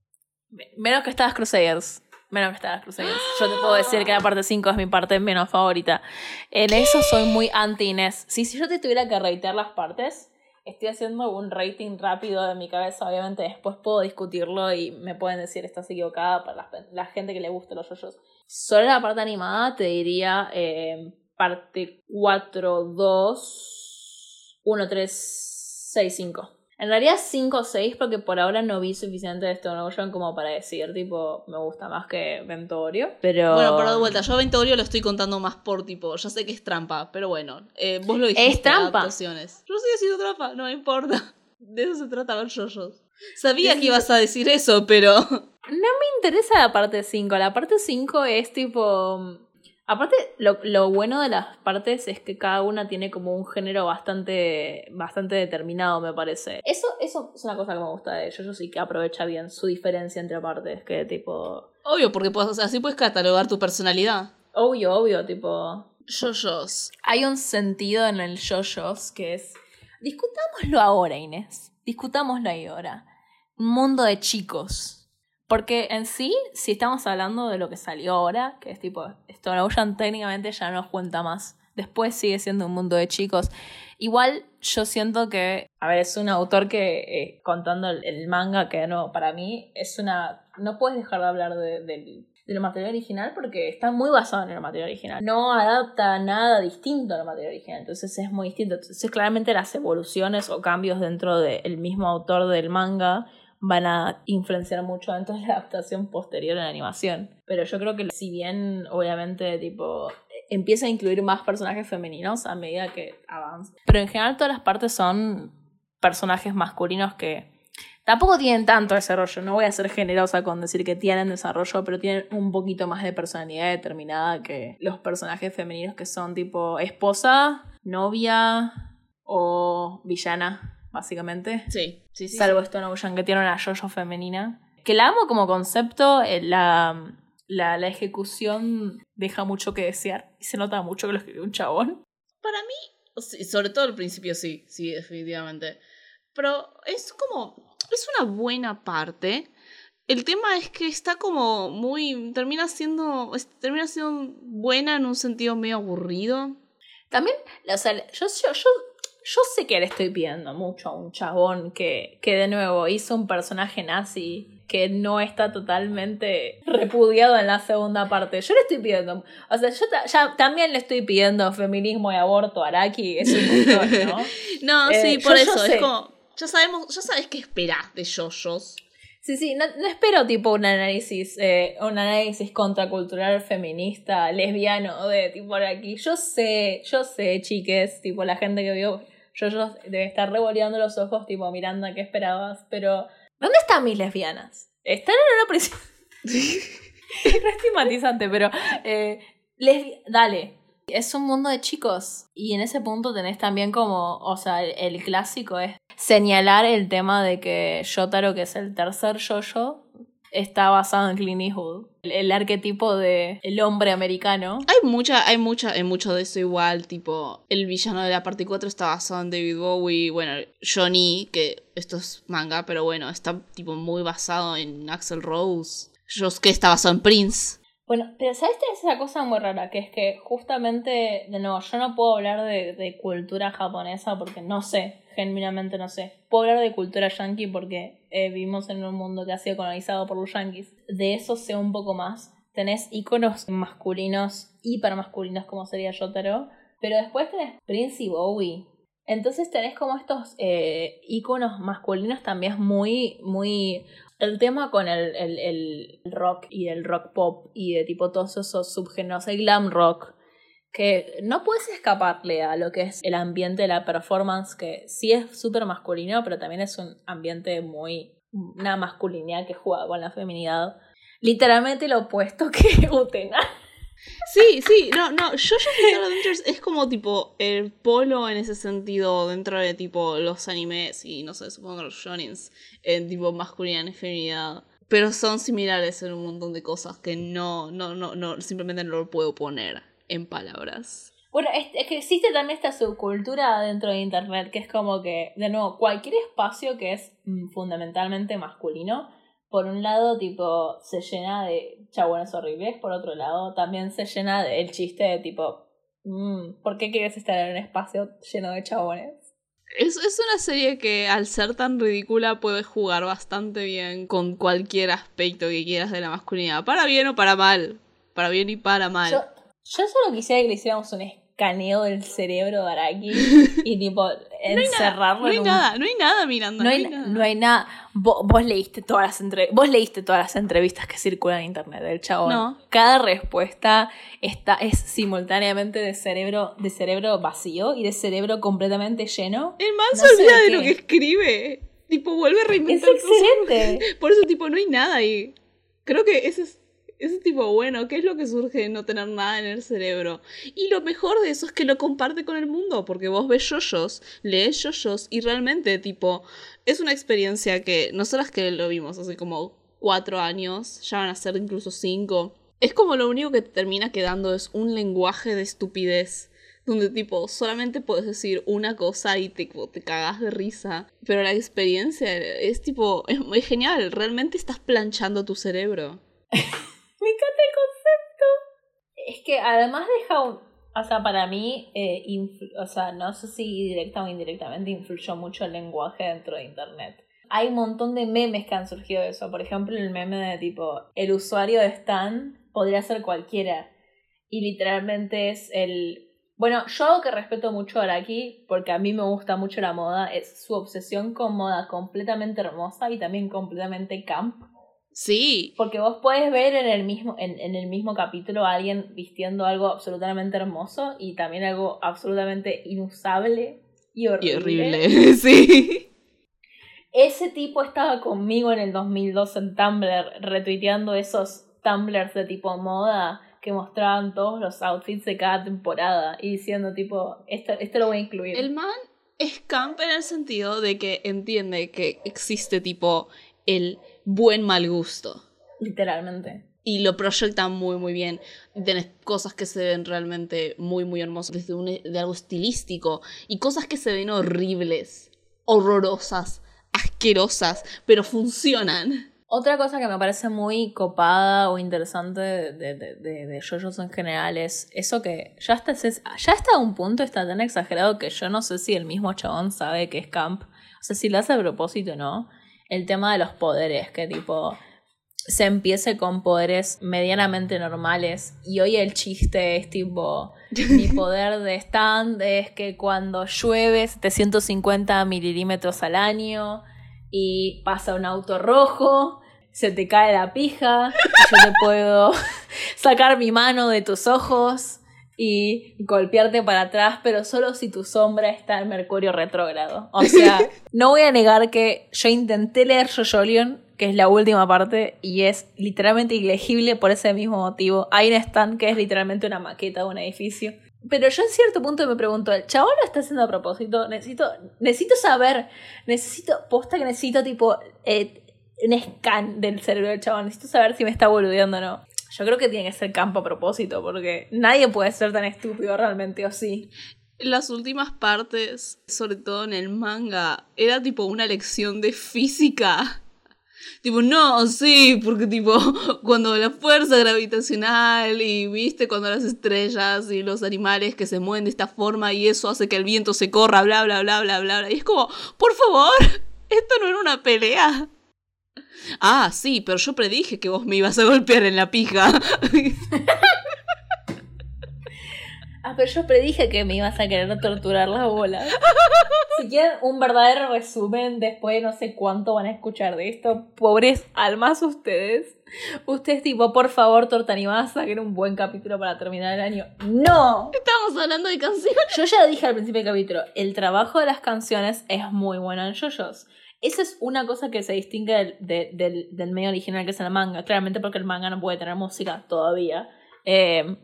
Me- Menos que Stars Crusaders. Menos que Stars Crusaders. Yo te puedo decir que la parte 5 es mi parte menos favorita. En eso soy muy anti-Inés. Si, si yo te tuviera que ratear las partes, estoy haciendo un rating rápido de mi cabeza. Obviamente después puedo discutirlo y me pueden decir estás equivocada para la, la gente que le gusta los yoyos. Solo la parte animada te diría eh, parte 4, 2, 1, 3, 6, 5. En realidad 5 o 6 porque por ahora no vi suficiente de Stone Ocean como para decir, tipo, me gusta más que Ventorio. Pero... Bueno, pero de vuelta, yo a Ventorio lo estoy contando más por tipo, ya sé que es trampa, pero bueno, eh, vos lo dijiste. Es trampa. adaptaciones. Yo sigo siendo trampa, no me importa. De eso se trata ver yoyos. Sabía que ibas a decir eso, pero. me interesa la parte 5. La parte 5 es tipo. Aparte, lo, lo bueno de las partes es que cada una tiene como un género bastante, bastante determinado, me parece. Eso, eso es una cosa que me gusta de ellos. Yo sí que aprovecha bien su diferencia entre partes. Que tipo. Obvio, porque puedes- o sea, así puedes catalogar tu personalidad. Obvio, obvio, tipo. Yoyos. Hay un sentido en el yoyos que es. Discutámoslo ahora, Inés. Discutámoslo ahí ahora. Un mundo de chicos. Porque en sí, si estamos hablando de lo que salió ahora, que es tipo, Stone Ocean técnicamente ya no cuenta más Después sigue siendo un mundo de chicos. Igual yo siento que, a ver, es un autor que, eh, contando el, manga, que no, para mí es una... No puedes dejar de hablar de, del material original porque está muy basado en el material original. No adapta nada distinto al material original, entonces es muy distinto. Entonces claramente las evoluciones o cambios dentro del mismo autor del manga van a influenciar mucho dentro de la adaptación posterior en la animación. Pero yo creo que si bien obviamente tipo empieza a incluir más personajes femeninos a medida que avanza. Pero en general todas las partes son personajes masculinos que tampoco tienen tanto desarrollo. No voy a ser generosa con decir que tienen desarrollo, pero tienen un poquito más de personalidad determinada que los personajes femeninos que son tipo esposa, novia o villana básicamente. Sí, sí, sí. Salvo esto no que tiene una yo-yo femenina. Que la amo como concepto, eh, la, la, la, ejecución deja mucho que desear. Y se nota mucho que lo escribió un chabón. Para mí, sobre todo al principio sí, sí, definitivamente. Pero es como. Es una buena parte. El tema es que está como muy. termina siendo. termina siendo buena en un sentido medio aburrido. También, o sea, yo, yo, yo yo sé que le estoy pidiendo mucho a un chabón que, que de nuevo hizo un personaje nazi que no está totalmente repudiado en la segunda parte. Yo le estoy pidiendo, o sea, yo ya también le estoy pidiendo feminismo y aborto a Araki, es un montón, ¿no? no, sí, eh, por eso, es como, ya sabemos, ya sabes qué esperás de yoyos. Sí, sí, no, espero tipo un análisis, eh, un análisis contracultural feminista, lesbiano, de tipo aquí. Yo sé, yo sé, chiques, tipo la gente que vio yo, yo debe estar revoleando los ojos, tipo, Miranda, ¿qué esperabas? Pero, ¿dónde están mis lesbianas? Están en una prisión. no estigmatizante, pero, eh, dale. Es un mundo de chicos. Y en ese punto tenés también como, o sea, el, clásico es señalar el tema de que Yotaro, que es el tercer yo-yo, está basado en Clint Eastwood. El, arquetipo de el hombre americano. Hay mucha, hay mucha, hay mucho de eso igual, tipo, el villano de la parte 4 está basado en David Bowie, bueno, Johnny, que esto es manga, pero bueno, está tipo muy basado en Axel Rose. que está basado en Prince. Bueno, pero ¿sabes? Es esa cosa muy rara, que es que justamente, de nuevo, yo no puedo hablar de, de cultura japonesa porque no sé, genuinamente no sé. Puedo hablar de cultura yankee porque eh, vivimos en un mundo que ha sido colonizado por los yankees. De eso sé un poco más. Tenés iconos masculinos, hipermasculinos como sería Yotaro, pero después tenés Prince y Bowie. Entonces tenés como estos eh, iconos masculinos también muy, muy el tema con el, el, el, rock y el rock pop y de tipo todos esos subgéneros, el glam rock, que no puedes escaparle a lo que es el ambiente de la performance, que sí es súper masculino, pero también es un ambiente muy. una masculinidad que juega con la feminidad. Literalmente lo opuesto que Utena. Sí, sí, no, no, Jojo Bizarre Adventures es como tipo el polo en ese sentido dentro de tipo los animes y no sé, supongo los shonins en tipo masculinidad y feminidad. Pero son similares en un montón de cosas que no, no, no, no, simplemente no lo puedo poner en palabras. Bueno, es, que existe también esta subcultura dentro de internet que es como que, de nuevo, cualquier espacio que es mm, fundamentalmente masculino por un lado, tipo, se llena de chabones horribles, por otro lado, también se llena del chiste de tipo, mmm, ¿por qué quieres estar en un espacio lleno de chabones? Es, es una serie que al ser tan ridícula puede jugar bastante bien con cualquier aspecto que quieras de la masculinidad, para bien o para mal, para bien y para mal. Yo, yo solo quisiera que le hiciéramos un escaneo del cerebro de Araki y tipo encerrarlo. No hay, nada, no hay nada, Miranda. No hay, nada. No hay nada. Vos, leíste todas las entre... vos leíste todas las entrevistas que circulan en internet del chabón. No. Cada respuesta está, es simultáneamente de cerebro, de cerebro vacío y de cerebro completamente lleno. El man se olvida de, lo que escribe. Tipo, vuelve a reinventar. Es excelente. Por eso, tipo, no hay nada ahí. Creo que ese es ese tipo, bueno, ¿qué es lo que surge de no tener nada en el cerebro? Y lo mejor de eso es que lo comparte con el mundo, porque vos ves yoyos, lees yoyos y realmente, tipo, es una experiencia que nosotras que lo vimos hace como cuatro años, ya van a ser incluso cinco, es como lo único que te termina quedando es un lenguaje de estupidez donde tipo solamente puedes decir una cosa y te, te cagas de risa. Pero la experiencia es tipo, es, muy genial, realmente estás planchando tu cerebro. Me encanta el concepto. Es que además deja un. O sea, para mí, eh, o sea, no sé si directa o indirectamente influyó mucho el lenguaje dentro de Internet. Hay un montón de memes que han surgido de eso. Por ejemplo, el meme de tipo, el usuario de Stan podría ser cualquiera. Y literalmente es el... Bueno, yo que respeto mucho a Araki, porque a mí me gusta mucho la moda, es su obsesión con moda completamente hermosa y también completamente camp. Sí. Porque vos puedes ver en el mismo, en, en, el mismo capítulo a alguien vistiendo algo absolutamente hermoso y también algo absolutamente inusable y horrible. Y horrible, sí. Ese tipo estaba conmigo en el 2002 en Tumblr, retuiteando esos Tumblrs de tipo moda que mostraban todos los outfits de cada temporada y diciendo tipo, esto, esto lo voy a incluir. El man es camp en el sentido de que entiende que existe tipo el buen mal gusto. Literalmente. Y lo proyecta muy, muy bien. Tienes cosas que se ven realmente muy, muy hermosas, desde un, de algo estilístico, y cosas que se ven horribles, horrorosas, asquerosas, pero funcionan. Otra cosa que me parece muy copada o interesante de, de, de, de JoJo's en general es eso que ya hasta, ya a un punto está tan exagerado que yo no sé si el mismo chabón sabe que es camp. O sea, si lo hace a propósito o no. El tema de los poderes, que tipo se empiece con poderes medianamente normales. Y hoy el chiste es tipo, mi poder de stand es que cuando llueve 750 milímetros al año y pasa un auto rojo, se te cae la pija, y yo te puedo sacar mi mano de tus ojos y golpearte para atrás, pero solo si tu sombra está en Mercurio retrógrado. O sea, no voy a negar que yo intenté leer Jojolion, que es la última parte, y es literalmente ilegible por ese mismo motivo. Hay un stand que es literalmente una maqueta de un edificio. Pero yo en cierto punto me pregunto, ¿el chabón lo está haciendo a propósito? Necesito, necesito saber, necesito, posta que necesito tipo eh, un scan del cerebro del chabón, necesito saber si me está boludeando o no. Yo creo que tiene que ser campo a propósito, porque nadie puede ser tan estúpido realmente, o sí. Las últimas partes, sobre todo en el manga, era tipo una lección de física Tipo, no, sí, porque tipo, cuando la fuerza gravitacional y viste cuando las estrellas y los animales que se mueven de esta forma y eso hace que el viento se corra, bla, bla, bla, bla, bla, bla. Y es como, por favor, esto no era una pelea. Ah, sí, pero yo predije que vos me ibas a golpear en la pija. Ah, pero yo predije que me ibas a querer torturar las bolas. Si quieren un verdadero resumen, después no sé cuánto van a escuchar de esto, pobres almas ustedes. Ustedes tipo, por favor, Torta Animada, saquen un buen capítulo para terminar el año. ¡No! Estamos hablando de canciones. Yo ya lo dije al principio del capítulo, el trabajo de las canciones es muy bueno en JoJo's. Esa es una cosa que se distingue del, del, del, medio original que es el manga. Claramente porque el manga no puede tener música todavía. Eh,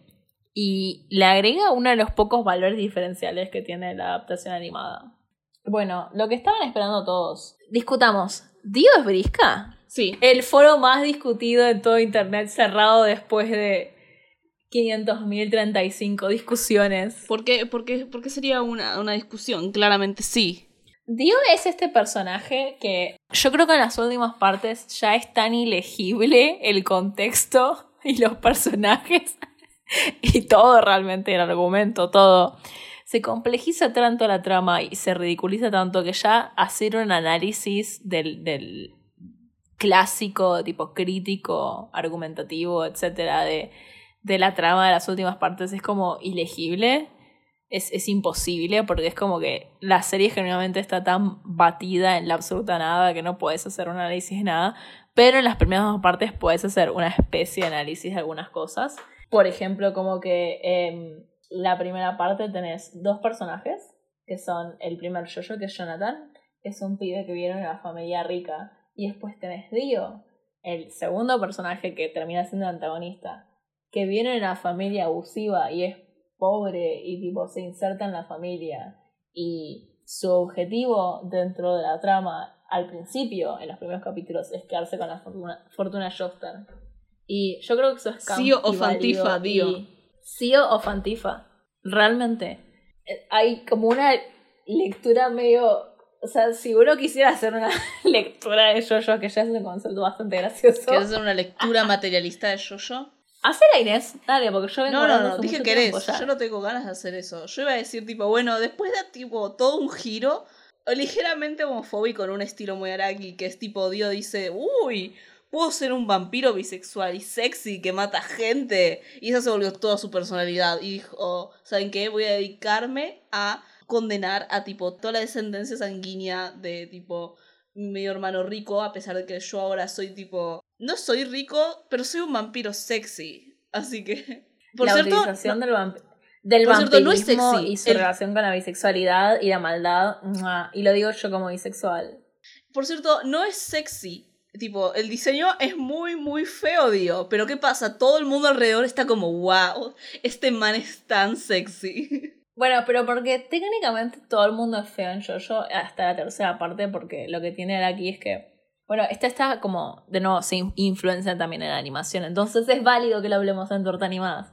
y le agrega uno de los pocos valores diferenciales que tiene la adaptación animada. Bueno, lo que estaban esperando todos. Discutamos. ¿Dio es Brisca? Sí. El foro más discutido de todo internet cerrado después de 500.035 discusiones. ¿Por qué, por qué, por qué sería una, una discusión? Claramente sí. Dio es este personaje que yo creo que en las últimas partes ya es tan ilegible el contexto y los personajes y todo realmente, el argumento, todo, se complejiza tanto la trama y se ridiculiza tanto que ya hacer un análisis del, del clásico, tipo crítico, argumentativo, etcétera, de, de la trama de las últimas partes es como ilegible. Es, es, imposible porque es como que la serie generalmente está tan batida en la absoluta nada que no puedes hacer un análisis de nada, pero en las primeras dos partes puedes hacer una especie de análisis de algunas cosas. Por ejemplo, como que en la primera parte tenés dos personajes, que son el primer Jojo, que es Jonathan, que es un pibe que viene de una familia rica, y después tenés Dio, el segundo personaje que termina siendo antagonista, que viene de una familia abusiva y es pobre y tipo se inserta en la familia y su objetivo dentro de la trama al principio, en los primeros capítulos, es quedarse con la fortuna, fortuna y yo creo que eso es Sio o Fantifa, Dio. Sio o Fantifa. Realmente. Eh, hay como una lectura medio. O sea, si uno quisiera hacer una lectura de Jojo, que ya es un concepto bastante gracioso. ¿Quieres hacer una lectura materialista de Jojo? Hacer a Inés, dale, porque yo vengo No, no, no, dije querés. Yo no tengo ganas de hacer eso. Yo iba a decir, tipo, bueno, después de tipo todo un giro, ligeramente homofóbico en un estilo muy araki, que es tipo, Dio dice, uy, puedo ser un vampiro bisexual y sexy que mata gente. Y esa se volvió toda su personalidad. Y dijo, "Oh, ¿saben qué? Voy a dedicarme a condenar a tipo toda la descendencia sanguínea de tipo mi hermano rico, a pesar de que yo ahora soy tipo, no soy rico, pero soy un vampiro sexy. Así que, por la cierto, utilización del, vamp- del cierto, no es vampirismo sexy. y su El- relación con la bisexualidad y la maldad. Y lo digo yo como bisexual. Por cierto, no es sexy. Tipo, el diseño es muy, muy feo, Dio. Pero ¿qué pasa? Todo el mundo alrededor está como, wow, este man es tan sexy. Bueno, pero porque técnicamente todo el mundo es feo en Jojo hasta la tercera parte, porque lo que tiene aquí es que, bueno, esta está como, de nuevo, se in- influencia también en la animación, entonces es válido que lo hablemos en Torta Animadas,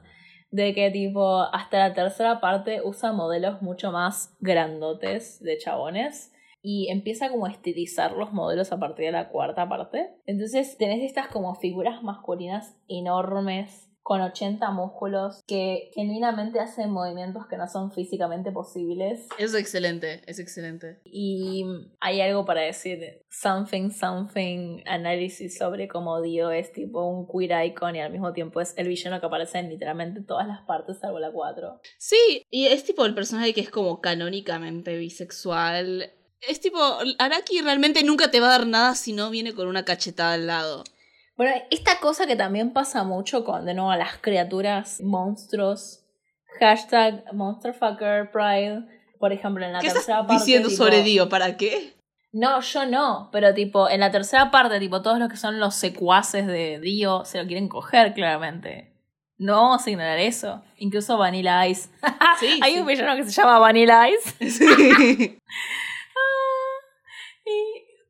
de que tipo, hasta la tercera parte usa modelos mucho más grandotes de chabones y empieza como a estilizar los modelos a partir de la cuarta parte. Entonces tenés estas como figuras masculinas enormes con 80 músculos que genuinamente hacen movimientos que no son físicamente posibles. Es excelente, es excelente. Y hay algo para decir, something, something, análisis sobre cómo Dio es tipo un queer icon y al mismo tiempo es el villano que aparece en literalmente todas las partes salvo la 4. Sí, y es tipo el personaje que es como canónicamente bisexual. Es tipo, Araki realmente nunca te va a dar nada si no viene con una cachetada al lado. Bueno, esta cosa que también pasa mucho con, de nuevo, las criaturas, monstruos, hashtag monsterfucker pride, por ejemplo, en la ¿Qué tercera estás parte. diciendo tipo- sobre Dio? ¿Para qué? No, yo no, pero tipo, en la tercera parte, tipo, todos los que son los secuaces de Dio se lo quieren coger, claramente. No vamos a ignorar eso. Incluso Vanilla Ice. Sí, Hay sí. un villano que se llama Vanilla Ice. Sí.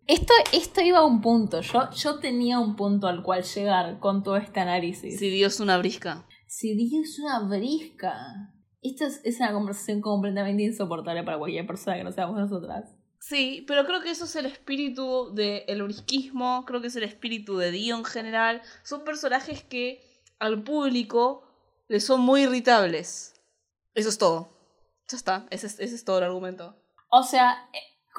Esto, esto iba a un punto. Yo, yo tenía un punto al cual llegar con todo este análisis. Si Dio es una brisca. Si Dio es una brisca. Esta es, es una conversación completamente insoportable para cualquier persona que no seamos nosotras. Sí, pero creo que eso es el espíritu del brisquismo, creo que es el espíritu de Dio en general. Son personajes que al público le son muy irritables. Eso es todo. Ya está, ese es, ese es todo el argumento. O sea,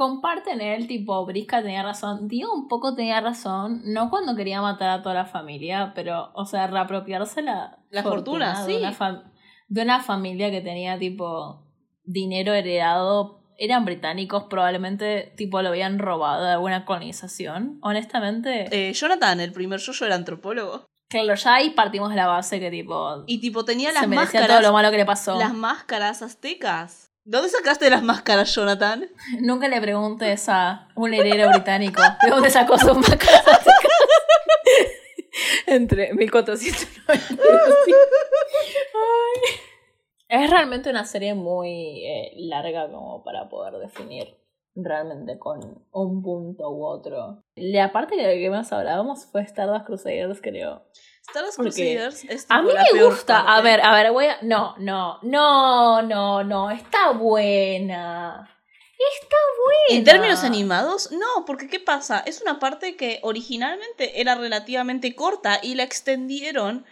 comparten el tipo, Brisca tenía razón. Dio un poco tenía razón, no cuando quería matar a toda la familia, pero, o sea, reapropiarse la, La fortuna, de, sí. una fam- de una familia que tenía tipo dinero heredado. Eran británicos, probablemente tipo lo habían robado de alguna colonización. Honestamente, Eh, Jonathan, el primer yo era antropólogo. claro, ya ahí partimos de la base que tipo Y tipo tenía se las todo máscaras. lo malo que le pasó. Las máscaras aztecas. ¿Dónde sacaste las máscaras, Jonathan? Nunca le preguntes a un heredero británico de dónde sacó sus máscaras. Entre 1492. Ay. Es realmente una serie muy eh, larga como para poder definir realmente con un punto u otro. La parte de la que más hablábamos fue Stardust Crusaders, creo. Star Wars Porque Crusaders es A mí me gusta. parte. A ver, a ver, voy a. No, no, no, no, no. Está buena. Está buena. En términos animados, no, porque ¿qué pasa? Es una parte que originalmente era relativamente corta y la extendieron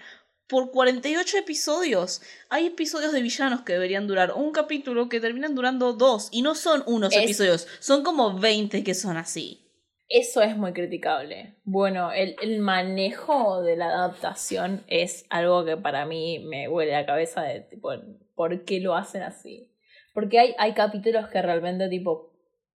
por 48 episodios. Hay episodios de villanos que deberían durar un capítulo que terminan durando dos y no son unos Es- episodios, son como 20 que son así. Eso es muy criticable. Bueno, el, el manejo de la adaptación es algo que para mí me huele la cabeza de tipo, ¿por qué lo hacen así? Porque hay, hay capítulos que realmente tipo,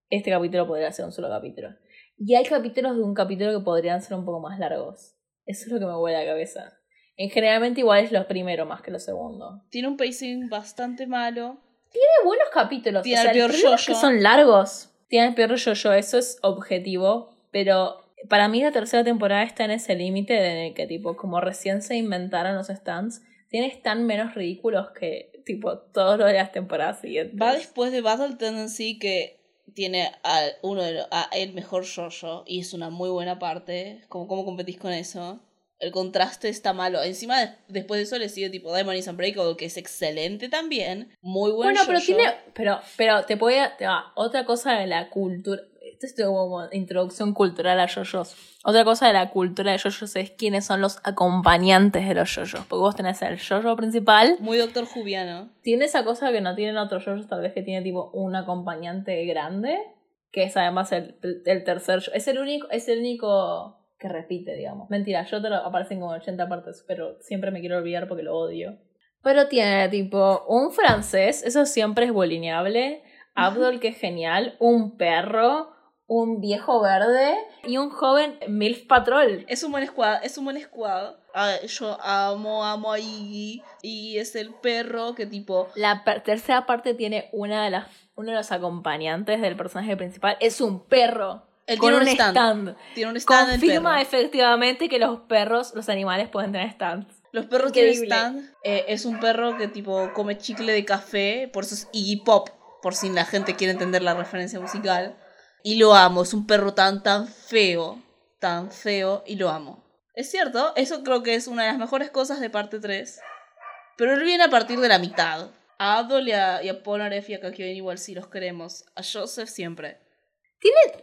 este capítulo podría ser un solo capítulo. Y hay capítulos de un capítulo que podrían ser un poco más largos. Eso es lo que me huele la cabeza. En generalmente igual es los primeros más que los segundos. Tiene un pacing bastante malo. Tiene buenos capítulos. Tiene o sea, el peor es que son largos. Tiene el peor yo-yo, eso es objetivo. Pero para mí la tercera temporada está en ese límite en el que, tipo, como recién se inventaron los stands, tienes tan menos ridículos que, tipo, todo lo de las temporadas siguientes. Va después de Battle Tendency que tiene uno de lo- a el mejor yo y es una muy buena parte. Como cómo competís con eso. El contraste está malo. Encima de- después de eso le sigue tipo Diamond is Unbreakable que es excelente también. Muy buen Bueno, pero tiene. Pero, pero te voy a. otra cosa de la cultura. Esto es como introducción cultural a yoyos. Otra cosa de la cultura de yoyos es quiénes son los acompañantes de los yoyos. Porque vos tenés el yoyo principal. Muy doctor Jubiano. Tiene esa cosa que no tienen otros yoyos, tal vez que tiene tipo un acompañante grande. Que es además el, el tercer yo- Es el único, es el único que repite, digamos. Mentira, yo te lo aparecen como 80 partes, pero siempre me quiero olvidar porque lo odio. Pero tiene tipo un francés, eso siempre es bolineable. Abdul, que es genial. Un perro. Un viejo verde. Y un joven MILF Patrol. Es un buen squad, es un buen squad. Ah, yo amo, amo a Iggy. Iggy es el perro que tipo... La per- tercera parte tiene una de las, uno de los acompañantes del personaje principal. Es un perro. Él con tiene un stand. stand. Tiene un stand Confirma efectivamente que los perros, los animales pueden tener stands. Los perros tienen Increíble. stand. Eh, es un perro que tipo come chicle de café, por eso es Iggy Pop, por si la gente quiere entender la referencia musical. Y lo amo, es un perro tan, tan feo, tan feo, y lo amo. Es cierto, eso creo que es una de las mejores cosas de parte 3. Pero él viene a partir de la mitad. A Abdul y a, y a Polnareff y a Kakyoin igual sí los queremos. A Joseph siempre.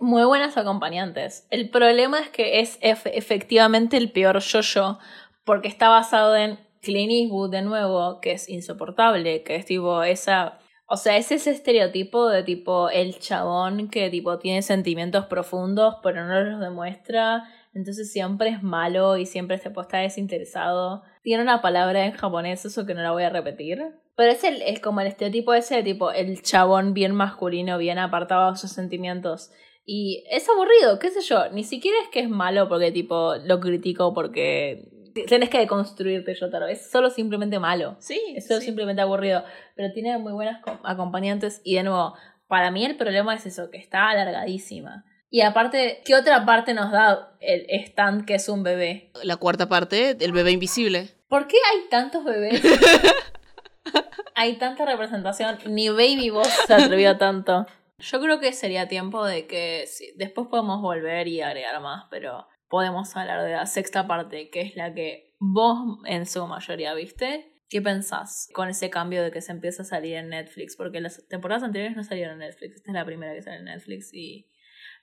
Muy buenas acompañantes. El problema es que es ef- efectivamente el peor yo-yo, porque está basado en Clint Eastwood de nuevo, que es insoportable, que es tipo esa... O sea, es ese estereotipo de tipo el chabón que tipo tiene sentimientos profundos, pero no los demuestra. Entonces siempre es malo y siempre se está desinteresado. Tiene una palabra en japonés, eso que no la voy a repetir. Pero es, el, es como el estereotipo ese tipo el chabón bien masculino, bien apartado de sus sentimientos. Y es aburrido, qué sé yo. Ni siquiera es que es malo porque tipo lo critico porque tienes que deconstruirte yo taro. Es solo simplemente malo. Sí, Es solo sí. simplemente aburrido. Pero tiene muy buenas co- acompañantes. Y de nuevo, para mí el problema es eso, que está alargadísima. Y aparte, ¿qué otra parte nos da el stand que es un bebé? La cuarta parte, el bebé invisible. ¿Por qué hay tantos bebés? hay tanta representación. Ni Baby Boss se atrevió a tanto. Yo creo que sería tiempo de que sí, después podemos volver y agregar más, pero podemos hablar de la sexta parte, que es la que vos en su mayoría viste. ¿Qué pensás con ese cambio de que se empieza a salir en Netflix? Porque las temporadas anteriores no salieron en Netflix. Esta es la primera que sale en Netflix y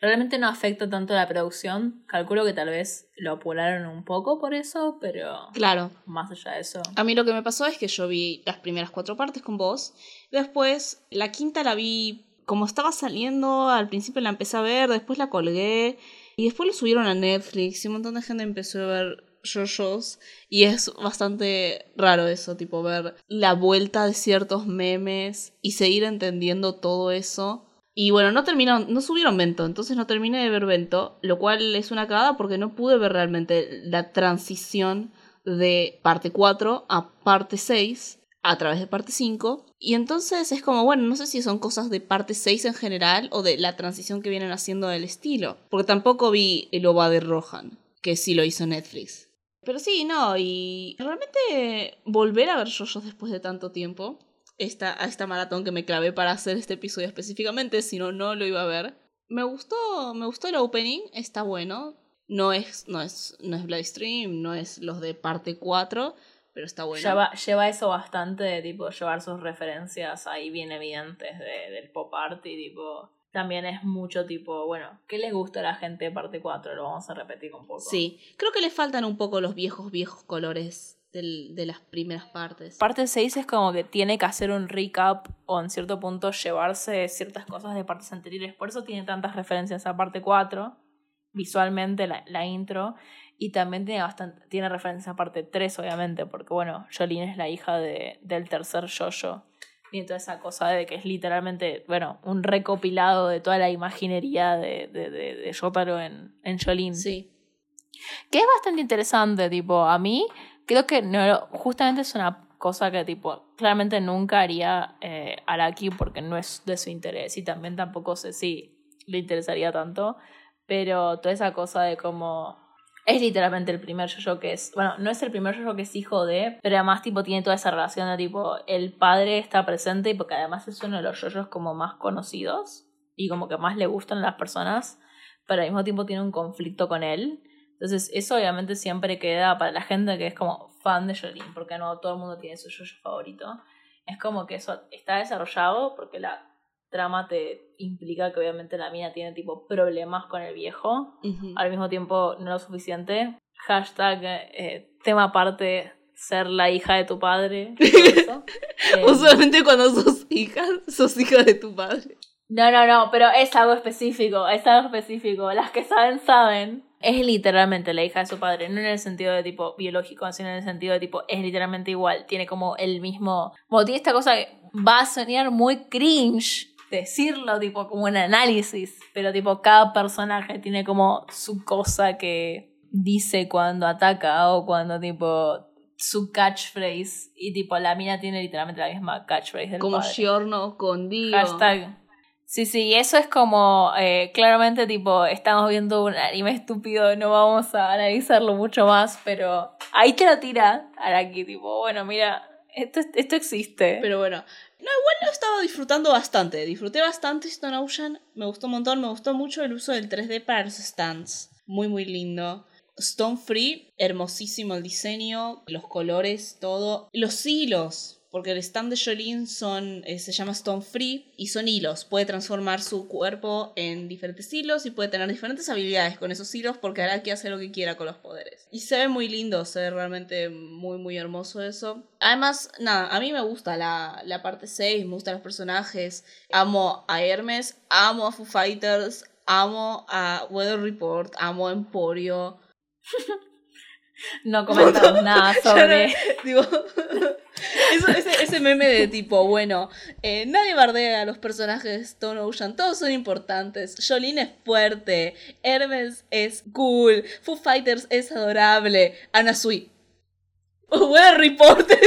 realmente no afecta tanto la producción. Calculo que tal vez lo apuraron un poco por eso, pero Claro. más allá de eso. A mí lo que me pasó es que yo vi las primeras cuatro partes con vos. Después, la quinta la vi como estaba saliendo. Al principio la empecé a ver, después la colgué. Y después lo subieron a Netflix y un montón de gente empezó a ver JoJo's. Y es bastante raro eso, tipo ver la vuelta de ciertos memes y seguir entendiendo todo eso. Y bueno, no terminaron, no subieron Vento, entonces no terminé de ver Vento, lo cual es una cagada porque no pude ver realmente la transición de parte 4 a parte 6 a través de parte 5. Y entonces es como, bueno, no sé si son cosas de parte 6 en general o de la transición que vienen haciendo del estilo. Porque tampoco vi el OVA de Rohan, que sí lo hizo Netflix. Pero sí, no, y realmente volver a ver JoJo's después de tanto tiempo, esta, a esta maratón que me clavé para hacer este episodio específicamente, si no, no lo iba a ver. Me gustó, me gustó el opening, está bueno. No es, no es, no es Bloodstream, no es los de parte 4, pero está bueno. Lleva, lleva eso bastante de tipo llevar sus referencias ahí bien evidentes de- del pop art y tipo también es mucho tipo, bueno, ¿qué les gusta a la gente de parte 4? Lo vamos a repetir un poco. Sí, creo que le faltan un poco los viejos, viejos colores del- de las primeras partes. Parte 6 es como que tiene que hacer un recap o en cierto punto llevarse ciertas cosas de partes anteriores. Por eso tiene tantas referencias a parte 4, visualmente la, la intro. Y también tiene, bastante, tiene referencia a parte 3, obviamente, porque bueno, Jolene es la hija de, del tercer Jojo. Y toda esa cosa de que es literalmente, bueno, un recopilado de toda la imaginería de, de, de, de Jotaro en, en Jolene. Sí. Que es bastante interesante, tipo, a mí creo que no, justamente es una cosa que, tipo, claramente nunca haría eh, Araki porque no es de su interés y también tampoco sé si le interesaría tanto, pero toda esa cosa de como... Es literalmente el primer yo que es, bueno, no es el primer yo que es hijo de, pero además tipo tiene toda esa relación de tipo, el padre está presente y porque además es uno de los yoyos como más conocidos y como que más le gustan a las personas, pero al mismo tiempo tiene un conflicto con él. Entonces, eso obviamente siempre queda para la gente que es como fan de Jolene, porque no todo el mundo tiene su yoyo favorito. Es como que eso está desarrollado porque la trama te implica que obviamente la mina tiene tipo problemas con el viejo. Al mismo tiempo no lo suficiente. Hashtag eh, tema aparte ser la hija de tu padre. o solamente cuando sos hija, sos hija de tu padre. No, no, no, pero es algo específico, es algo específico. Las que saben, saben. Es literalmente la hija de su padre, no en el sentido de tipo biológico, sino en el sentido de tipo, es literalmente igual. Tiene como el mismo. Como tiene esta cosa que va a sonar muy cringe decirlo, tipo, como un análisis, pero tipo, cada personaje tiene como su cosa que dice cuando ataca o cuando tipo su catchphrase y tipo la mina tiene literalmente la misma catchphrase del como Giorno con Dio hashtag sí sí eso es como eh, claramente tipo estamos viendo un anime estúpido no vamos a analizarlo mucho más pero ahí te lo tira Araki tipo bueno mira esto, esto existe pero bueno no, igual lo estaba disfrutando bastante. Disfruté bastante Stone Ocean. Me gustó un montón. Me gustó mucho el uso del 3D para los stands. Muy, muy lindo. Stone Free, hermosísimo el diseño, los colores, todo. Los hilos, porque el stand de Jolene son, eh, se llama Stone Free y son hilos. Puede transformar su cuerpo en diferentes hilos y puede tener diferentes habilidades con esos hilos porque hará que hace lo que quiera con los poderes. Y se ve muy lindo, se ve realmente muy, muy hermoso eso. Además, nada, a mí me gusta la, la parte 6, me gustan los personajes. Amo a Hermes, amo a Foo Fighters, amo a Weather Report, amo a Emporio. No comentamos nada sobre. digo, ese, meme de tipo, bueno, eh, nadie bardea a los personajes de Stone Ocean, todos son importantes. Jolene es fuerte, Hermes es cool, Foo Fighters es adorable, Anna Sui. Buen reportes.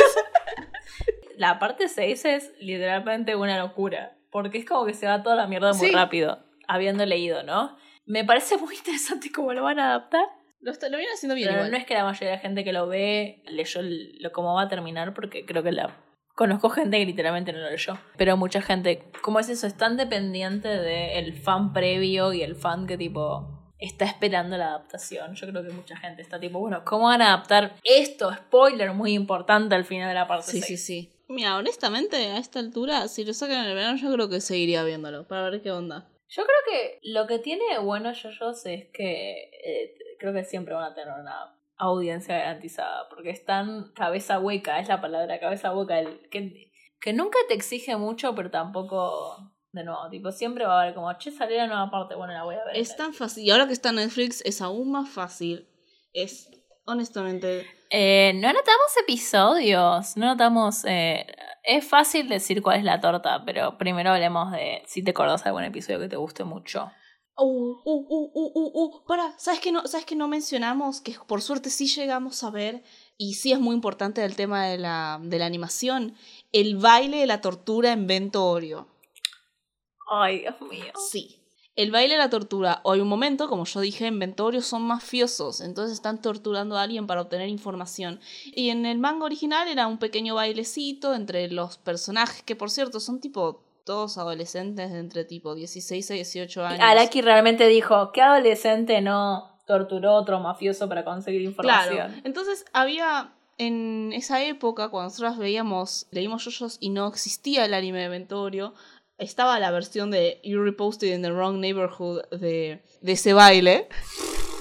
La parte 6 es literalmente una locura, porque es como que se va toda la mierda muy rápido, habiendo leído, ¿no? Me parece muy interesante cómo lo van a adaptar lo, lo vienen haciendo bien. Pero no es que la mayoría de la gente que lo ve leyó lo, cómo va a terminar, porque creo que la. Conozco gente que literalmente no lo leyó. Pero mucha gente, ¿cómo es eso? Es tan dependiente del fan previo y el fan que tipo está esperando la adaptación. Yo creo que mucha gente está tipo, bueno, ¿cómo van a adaptar esto? Spoiler muy importante al final de la parte Sí, sí, sí. Mira, honestamente, a esta altura, si lo sacan en el verano, yo creo que seguiría viéndolo, para ver qué onda. Yo creo que lo que tiene bueno JoJo's es que eh, creo que siempre van a tener una audiencia garantizada, porque están cabeza hueca, es la palabra cabeza hueca, el, que, que nunca te exige mucho, pero tampoco de nuevo, tipo, siempre va a haber como, che, salió la nueva parte, bueno, la voy a ver. Es tan fácil, y ahora que está en Netflix es aún más fácil, es honestamente... Eh, no notamos episodios, no notamos... Eh, es fácil decir cuál es la torta, pero primero hablemos de si te acordás de algún episodio que te guste mucho. Uh, uh, uh, uh, uh, uh, para, ¿sabes que no, sabes que no mencionamos? Que por suerte sí llegamos a ver, y sí es muy importante el tema de la, de la animación, el baile de la tortura en Ventorio. Ay, Dios mío. Sí. El baile de la tortura, o hay un momento, como yo dije, en Ventorio son mafiosos, entonces están torturando a alguien para obtener información. Y en el manga original era un pequeño bailecito entre los personajes, que por cierto son tipo todos adolescentes de entre tipo 16 a 18 años. Araki realmente dijo, ¿qué adolescente no torturó a otro mafioso para conseguir información? Claro. Entonces había en esa época, cuando nosotros veíamos, leímos yoyos y no existía el anime de Ventorio, estaba la versión de You Reposted in the Wrong Neighborhood de, de ese baile.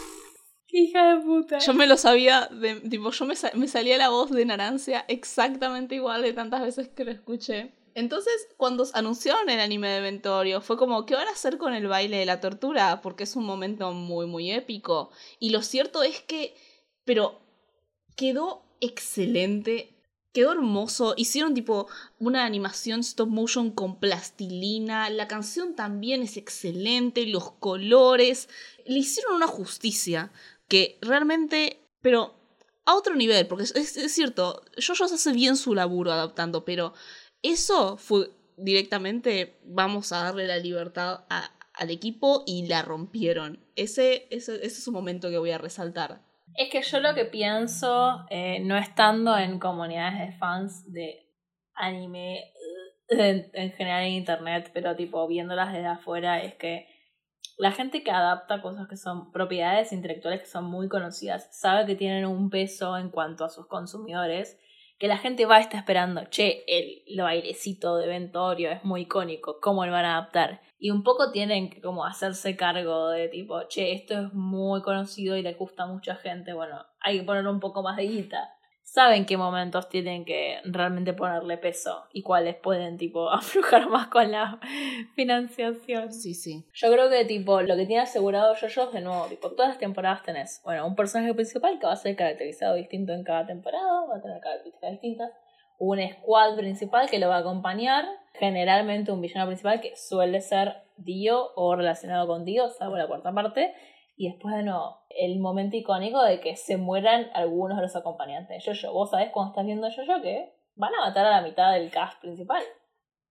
Hija de puta. Yo me lo sabía, de, tipo, yo me, me salía la voz de Narancia exactamente igual de tantas veces que lo escuché. Entonces, cuando anunciaron el anime de Ventorio, fue como, ¿qué van a hacer con el baile de la tortura? Porque es un momento muy, muy épico. Y lo cierto es que, pero quedó excelente, quedó hermoso. Hicieron tipo una animación stop motion con plastilina. La canción también es excelente, los colores. Le hicieron una justicia que realmente, pero a otro nivel, porque es, es cierto, se hace bien su laburo adaptando, pero eso fue directamente, vamos a darle la libertad al equipo y la rompieron. Ese, ese, es un momento que voy a resaltar. Es que yo lo que pienso, eh, no estando en comunidades de fans de anime en, en, general en internet, pero tipo viéndolas desde afuera, es que la gente que adapta cosas que son propiedades intelectuales que son muy conocidas sabe que tienen un peso en cuanto a sus consumidores que la gente va a estar esperando, che, el, el bailecito de Ventorio es muy icónico, ¿cómo lo van a adaptar? Y un poco tienen que como hacerse cargo de tipo, che, esto es muy conocido y le gusta a mucha gente, bueno, hay que ponerle un poco más de guita saben qué momentos tienen que realmente ponerle peso y cuáles pueden tipo aflojar más con la financiación. Sí, sí. Yo creo que tipo lo que tiene asegurado yo de nuevo, tipo todas las temporadas tenés, bueno, un personaje principal que va a ser caracterizado distinto en cada temporada, va a tener características distintas, un squad principal que lo va a acompañar, generalmente un villano principal que suele ser Dio o relacionado con Dio, salvo la cuarta parte, y después de nuevo, el momento icónico de que se mueran algunos de los acompañantes de Jojo. Vos sabés cuando estás viendo Jojo que van a matar a la mitad del cast principal.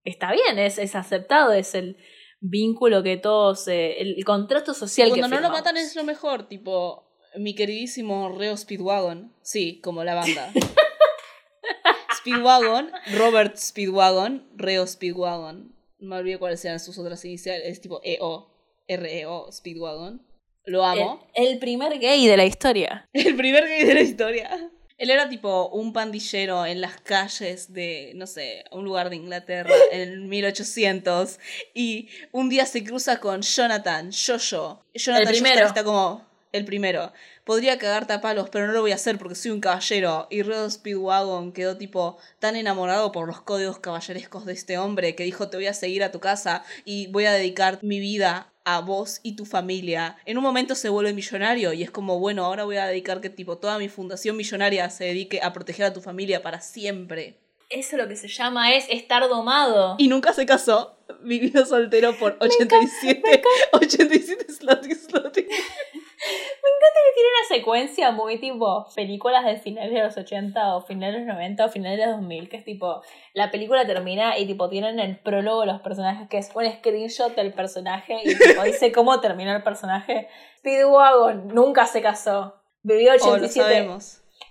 Está bien, es, es aceptado, es el vínculo que todos, eh, el, contrato social Cuando que no lo matan es lo mejor, tipo mi queridísimo Reo Speedwagon, sí, como la banda. Speedwagon, Robert Speedwagon, Reo Speedwagon. No me olvidé cuáles eran sus otras iniciales, es tipo EO, REO Speedwagon. Lo amo. El, primer gay de la historia. El primer gay de la historia. Él era tipo un pandillero en las calles de, no sé, un lugar de Inglaterra en 1800 y un día se cruza con Jonathan, Jojo. Jonathan el primero. está como el primero. Podría cagarte a palos, pero no lo voy a hacer porque soy un caballero. Y Red Speedwagon quedó tipo tan enamorado por los códigos caballerescos de este hombre que dijo te voy a seguir a tu casa y voy a dedicar mi vida a vos y tu familia. En un momento se vuelve millonario y es como, bueno, ahora voy a dedicar que tipo toda mi fundación millonaria se dedique a proteger a tu familia para siempre. Eso lo que se llama es estar domado. Y nunca se casó. Vivió soltero por 87, 87 sloty sloty. Me encanta que tiene una secuencia muy tipo películas de finales de los 80 o finales de los 90 o finales de los 2000, que es tipo, la película termina y tipo tienen el prólogo de los personajes que es un screenshot del personaje y tipo dice cómo terminó el personaje. Speedwagon nunca se casó. Vivió 87,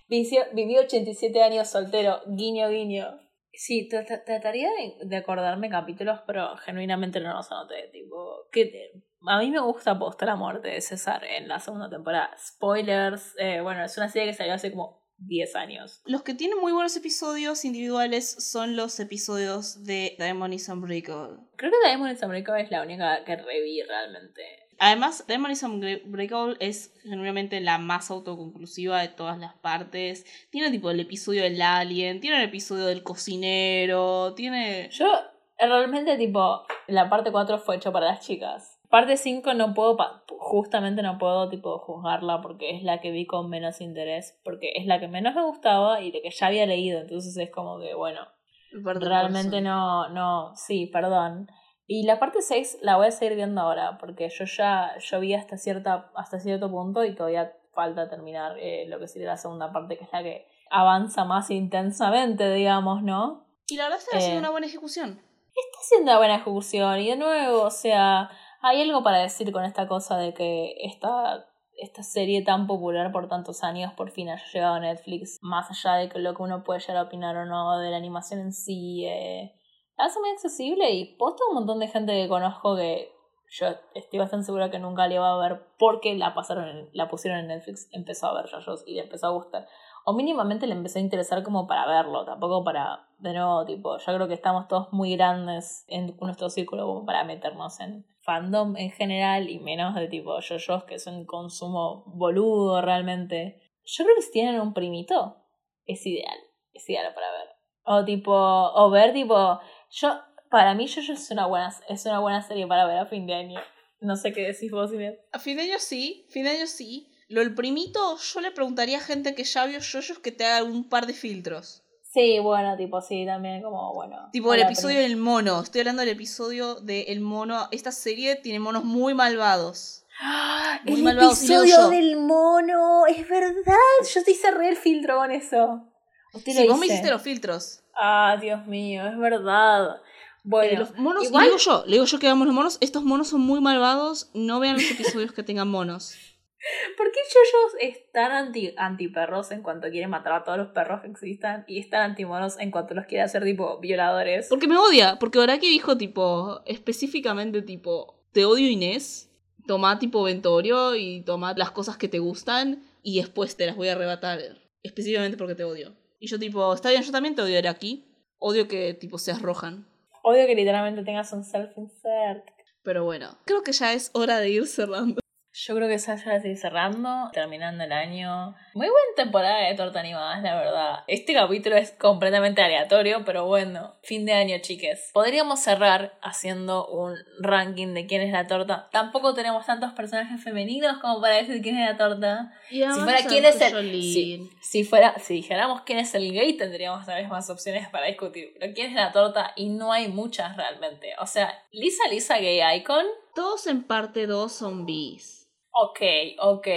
vivió, vivió 87 años soltero, guiño guiño. Sí, trataría de, acordarme capítulos, pero genuinamente no los anoté. Tipo, que a mí me gusta apostar la muerte de César en la segunda temporada. Spoilers, eh, bueno, es una serie que salió hace como 10 años. Los que tienen muy buenos episodios individuales son los episodios de Diamond is Unbreakable. Creo que Diamond is Unbreakable es la única que reví realmente. Además, Diamond is Unbreakable es genuinamente la más autoconclusiva de todas las partes. Tiene tipo el episodio del alien, tiene el episodio del cocinero, tiene... Yo realmente tipo, la parte 4 fue hecho para las chicas. Parte 5 no puedo, justamente no puedo tipo juzgarla porque es la que vi con menos interés, porque es la que menos me gustaba y de que ya había leído, entonces es como que, bueno, realmente no, no, sí, perdón. Y la parte 6 la voy a seguir viendo ahora, porque yo ya yo vi hasta, cierta, hasta cierto punto y todavía falta terminar eh, lo que sería la segunda parte, que es la que avanza más intensamente, digamos, ¿no? Y la verdad está haciendo eh, una buena ejecución. Está haciendo una buena ejecución, y de nuevo, o sea hay algo para decir con esta cosa de que esta, esta serie tan popular por tantos años por fin haya llegado a Netflix, más allá de que lo que uno puede llegar a opinar o no de la animación en sí. Eh, hace muy accesible y posta un montón de gente que conozco que yo estoy bastante segura que nunca le va a ver porque la pasaron la pusieron en Netflix, empezó a ver Rayos y le empezó a gustar. O mínimamente le empezó a interesar como para verlo, tampoco para, de nuevo, tipo, yo creo que estamos todos muy grandes en nuestro círculo como para meternos en fandom en general y menos de tipo yo que es un consumo boludo realmente. Yo creo que si tienen un primito, es ideal, es ideal para ver. O tipo, o ver tipo, yo, para mí yo es una buena, es una buena serie para ver a fin de año. No sé qué decís vos, Inés. A fin de año sí, fin de año sí. Lo el primito, yo le preguntaría a gente que ya vio yoyos que te haga un par de filtros. Sí, bueno, tipo, sí, también como, bueno. Tipo el episodio del mono. Estoy hablando del episodio del mono. Esta serie tiene monos muy malvados. ¡Ah! el episodio del mono, es verdad. Yo te hice re el filtro con eso. sí, vos me hiciste los filtros. Ah, Dios mío, es verdad. Bueno, eh, los monos, le digo yo, le digo yo que hagamos los monos. Estos monos son muy malvados. No vean los episodios que tengan monos. ¿Por qué Yoyos es tan anti, anti perros en cuanto quiere matar a todos los perros que existan y es tan anti monos en cuanto los quiere hacer tipo violadores? Porque me odia, porque ahora que dijo tipo, específicamente tipo, te odio Inés, toma tipo Ventorio y toma las cosas que te gustan y después te las voy a arrebatar, específicamente porque te odio. Y yo tipo, está bien, yo también te odiaré aquí. Odio que tipo seas rojan. Odio que literalmente tengas un self-insert. Pero bueno, creo que ya es hora de ir cerrando. Yo creo que ya así cerrando, terminando el año. Muy buena temporada de torta animada, la verdad. Este capítulo es completamente aleatorio, pero bueno, fin de año, chiques. Podríamos cerrar haciendo un ranking de quién es la torta. Tampoco tenemos tantos personajes femeninos como para decir quién es la torta. si fuera quién es el. Si, si, fuera, si dijéramos quién es el gay, tendríamos tal vez más opciones para discutir. Pero quién es la torta, y no hay muchas realmente. O sea, Lisa Lisa Gay Icon. Todos en parte dos son bis. Ok, ok.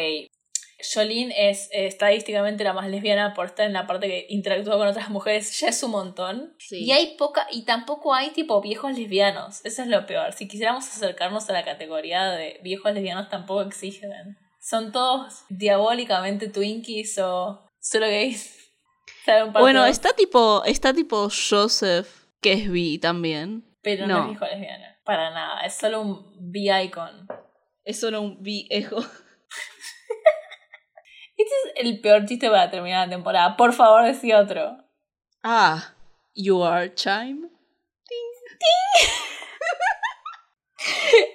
Jolene es estadísticamente la más lesbiana por estar en la parte que interactúa con otras mujeres, ya es un montón. Y hay poca, y tampoco hay tipo viejos lesbianos. Eso es lo peor. Si quisiéramos acercarnos a la categoría de viejos lesbianos, tampoco existen. Son todos diabólicamente twinkies o solo gays. Bueno, está tipo, está tipo Joseph, que es bi también. Pero no, no es viejo lesbiano. Para nada. Es solo un bi-icon. Es solo un viejo. este es el peor chiste para terminar la temporada. Por favor, decí otro. Ah, you are chime.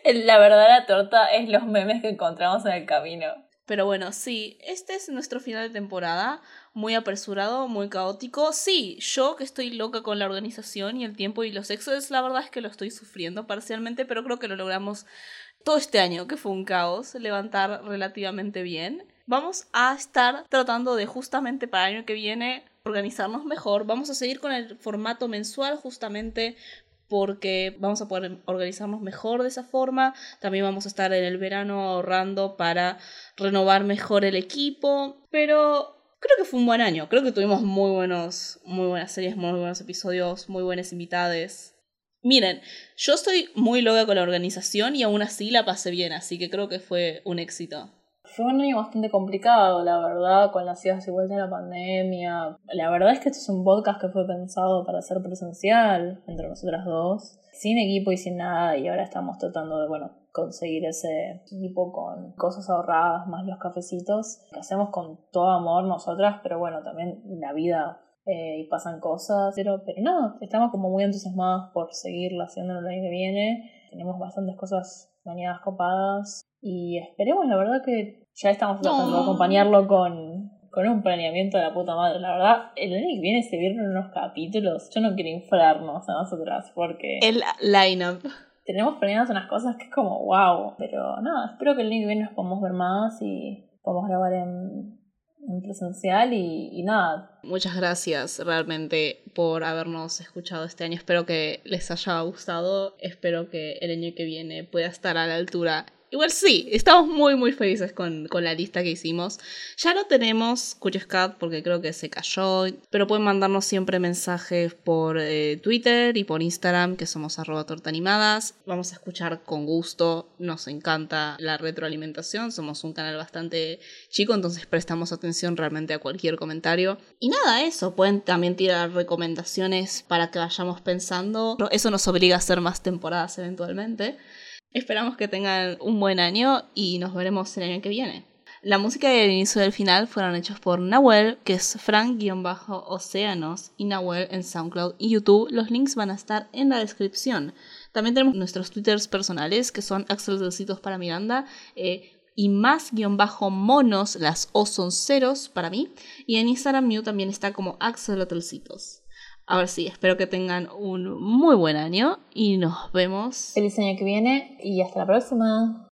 la verdadera torta es los memes que encontramos en el camino. Pero bueno, sí, este es nuestro final de temporada, muy apresurado, muy caótico. Sí, yo que estoy loca con la organización y el tiempo y los sexos, la verdad es que lo estoy sufriendo parcialmente, pero creo que lo logramos todo este año, que fue un caos, levantar relativamente bien. Vamos a estar tratando de justamente para el año que viene organizarnos mejor. Vamos a seguir con el formato mensual justamente porque vamos a poder organizarnos mejor de esa forma. También vamos a estar en el verano ahorrando para renovar mejor el equipo. Pero creo que fue un buen año. Creo que tuvimos muy buenos, muy buenas series, muy buenos episodios, muy buenas invitadas. Miren, yo estoy muy loca con la organización y aún así la pasé bien, así que creo que fue un éxito. Fue un año bastante complicado, la verdad, con las idas y vueltas de la pandemia. La verdad es que este es un podcast que fue pensado para ser presencial entre nosotras dos, sin equipo y sin nada, y ahora estamos tratando de, bueno, conseguir ese equipo con cosas ahorradas, más los cafecitos, que hacemos con todo amor nosotras, pero bueno, también la vida eh, y pasan cosas, pero, pero no, estamos como muy entusiasmados por seguirla haciendo el año que viene. Tenemos bastantes cosas mañanas copadas y esperemos, la verdad que ya estamos tratando de acompañarlo con, con un planeamiento de la puta madre. La verdad, el año que viene se vieron unos capítulos. Yo no quiero inflarnos a nosotras porque. El line-up. Tenemos planeadas unas cosas que es como wow. Pero nada, espero que el año que viene nos podamos ver más y podamos grabar en, en presencial y, nada. Muchas gracias realmente por habernos escuchado este año. Espero que les haya gustado. Espero que el año que viene pueda estar a la altura Igual sí, estamos muy muy felices con, la lista que hicimos. Ya no tenemos Curious Cat porque creo que se cayó, pero pueden mandarnos siempre mensajes por eh, Twitter y por Instagram que somos arroba tortanimadas. Vamos a escuchar con gusto, nos encanta la retroalimentación, somos un canal bastante chico, entonces prestamos atención realmente a cualquier comentario. Y nada, eso, pueden también tirar recomendaciones para que vayamos pensando. Eso nos obliga a hacer más temporadas eventualmente. Esperamos que tengan un buen año y nos veremos el año que viene. La música del inicio y del final fueron hechos por Nahuel, que es Frank-Océanos, y Nahuel en SoundCloud y YouTube. Los links van a estar en la descripción. También tenemos nuestros twitters personales, que son Axel Delcitos para Miranda, eh, y más-monos, las O son ceros para mí. Y en Instagram mío también está como Axel Delcitos. Ahora sí, espero que tengan un muy buen año y nos vemos. Feliz año que viene y hasta la próxima.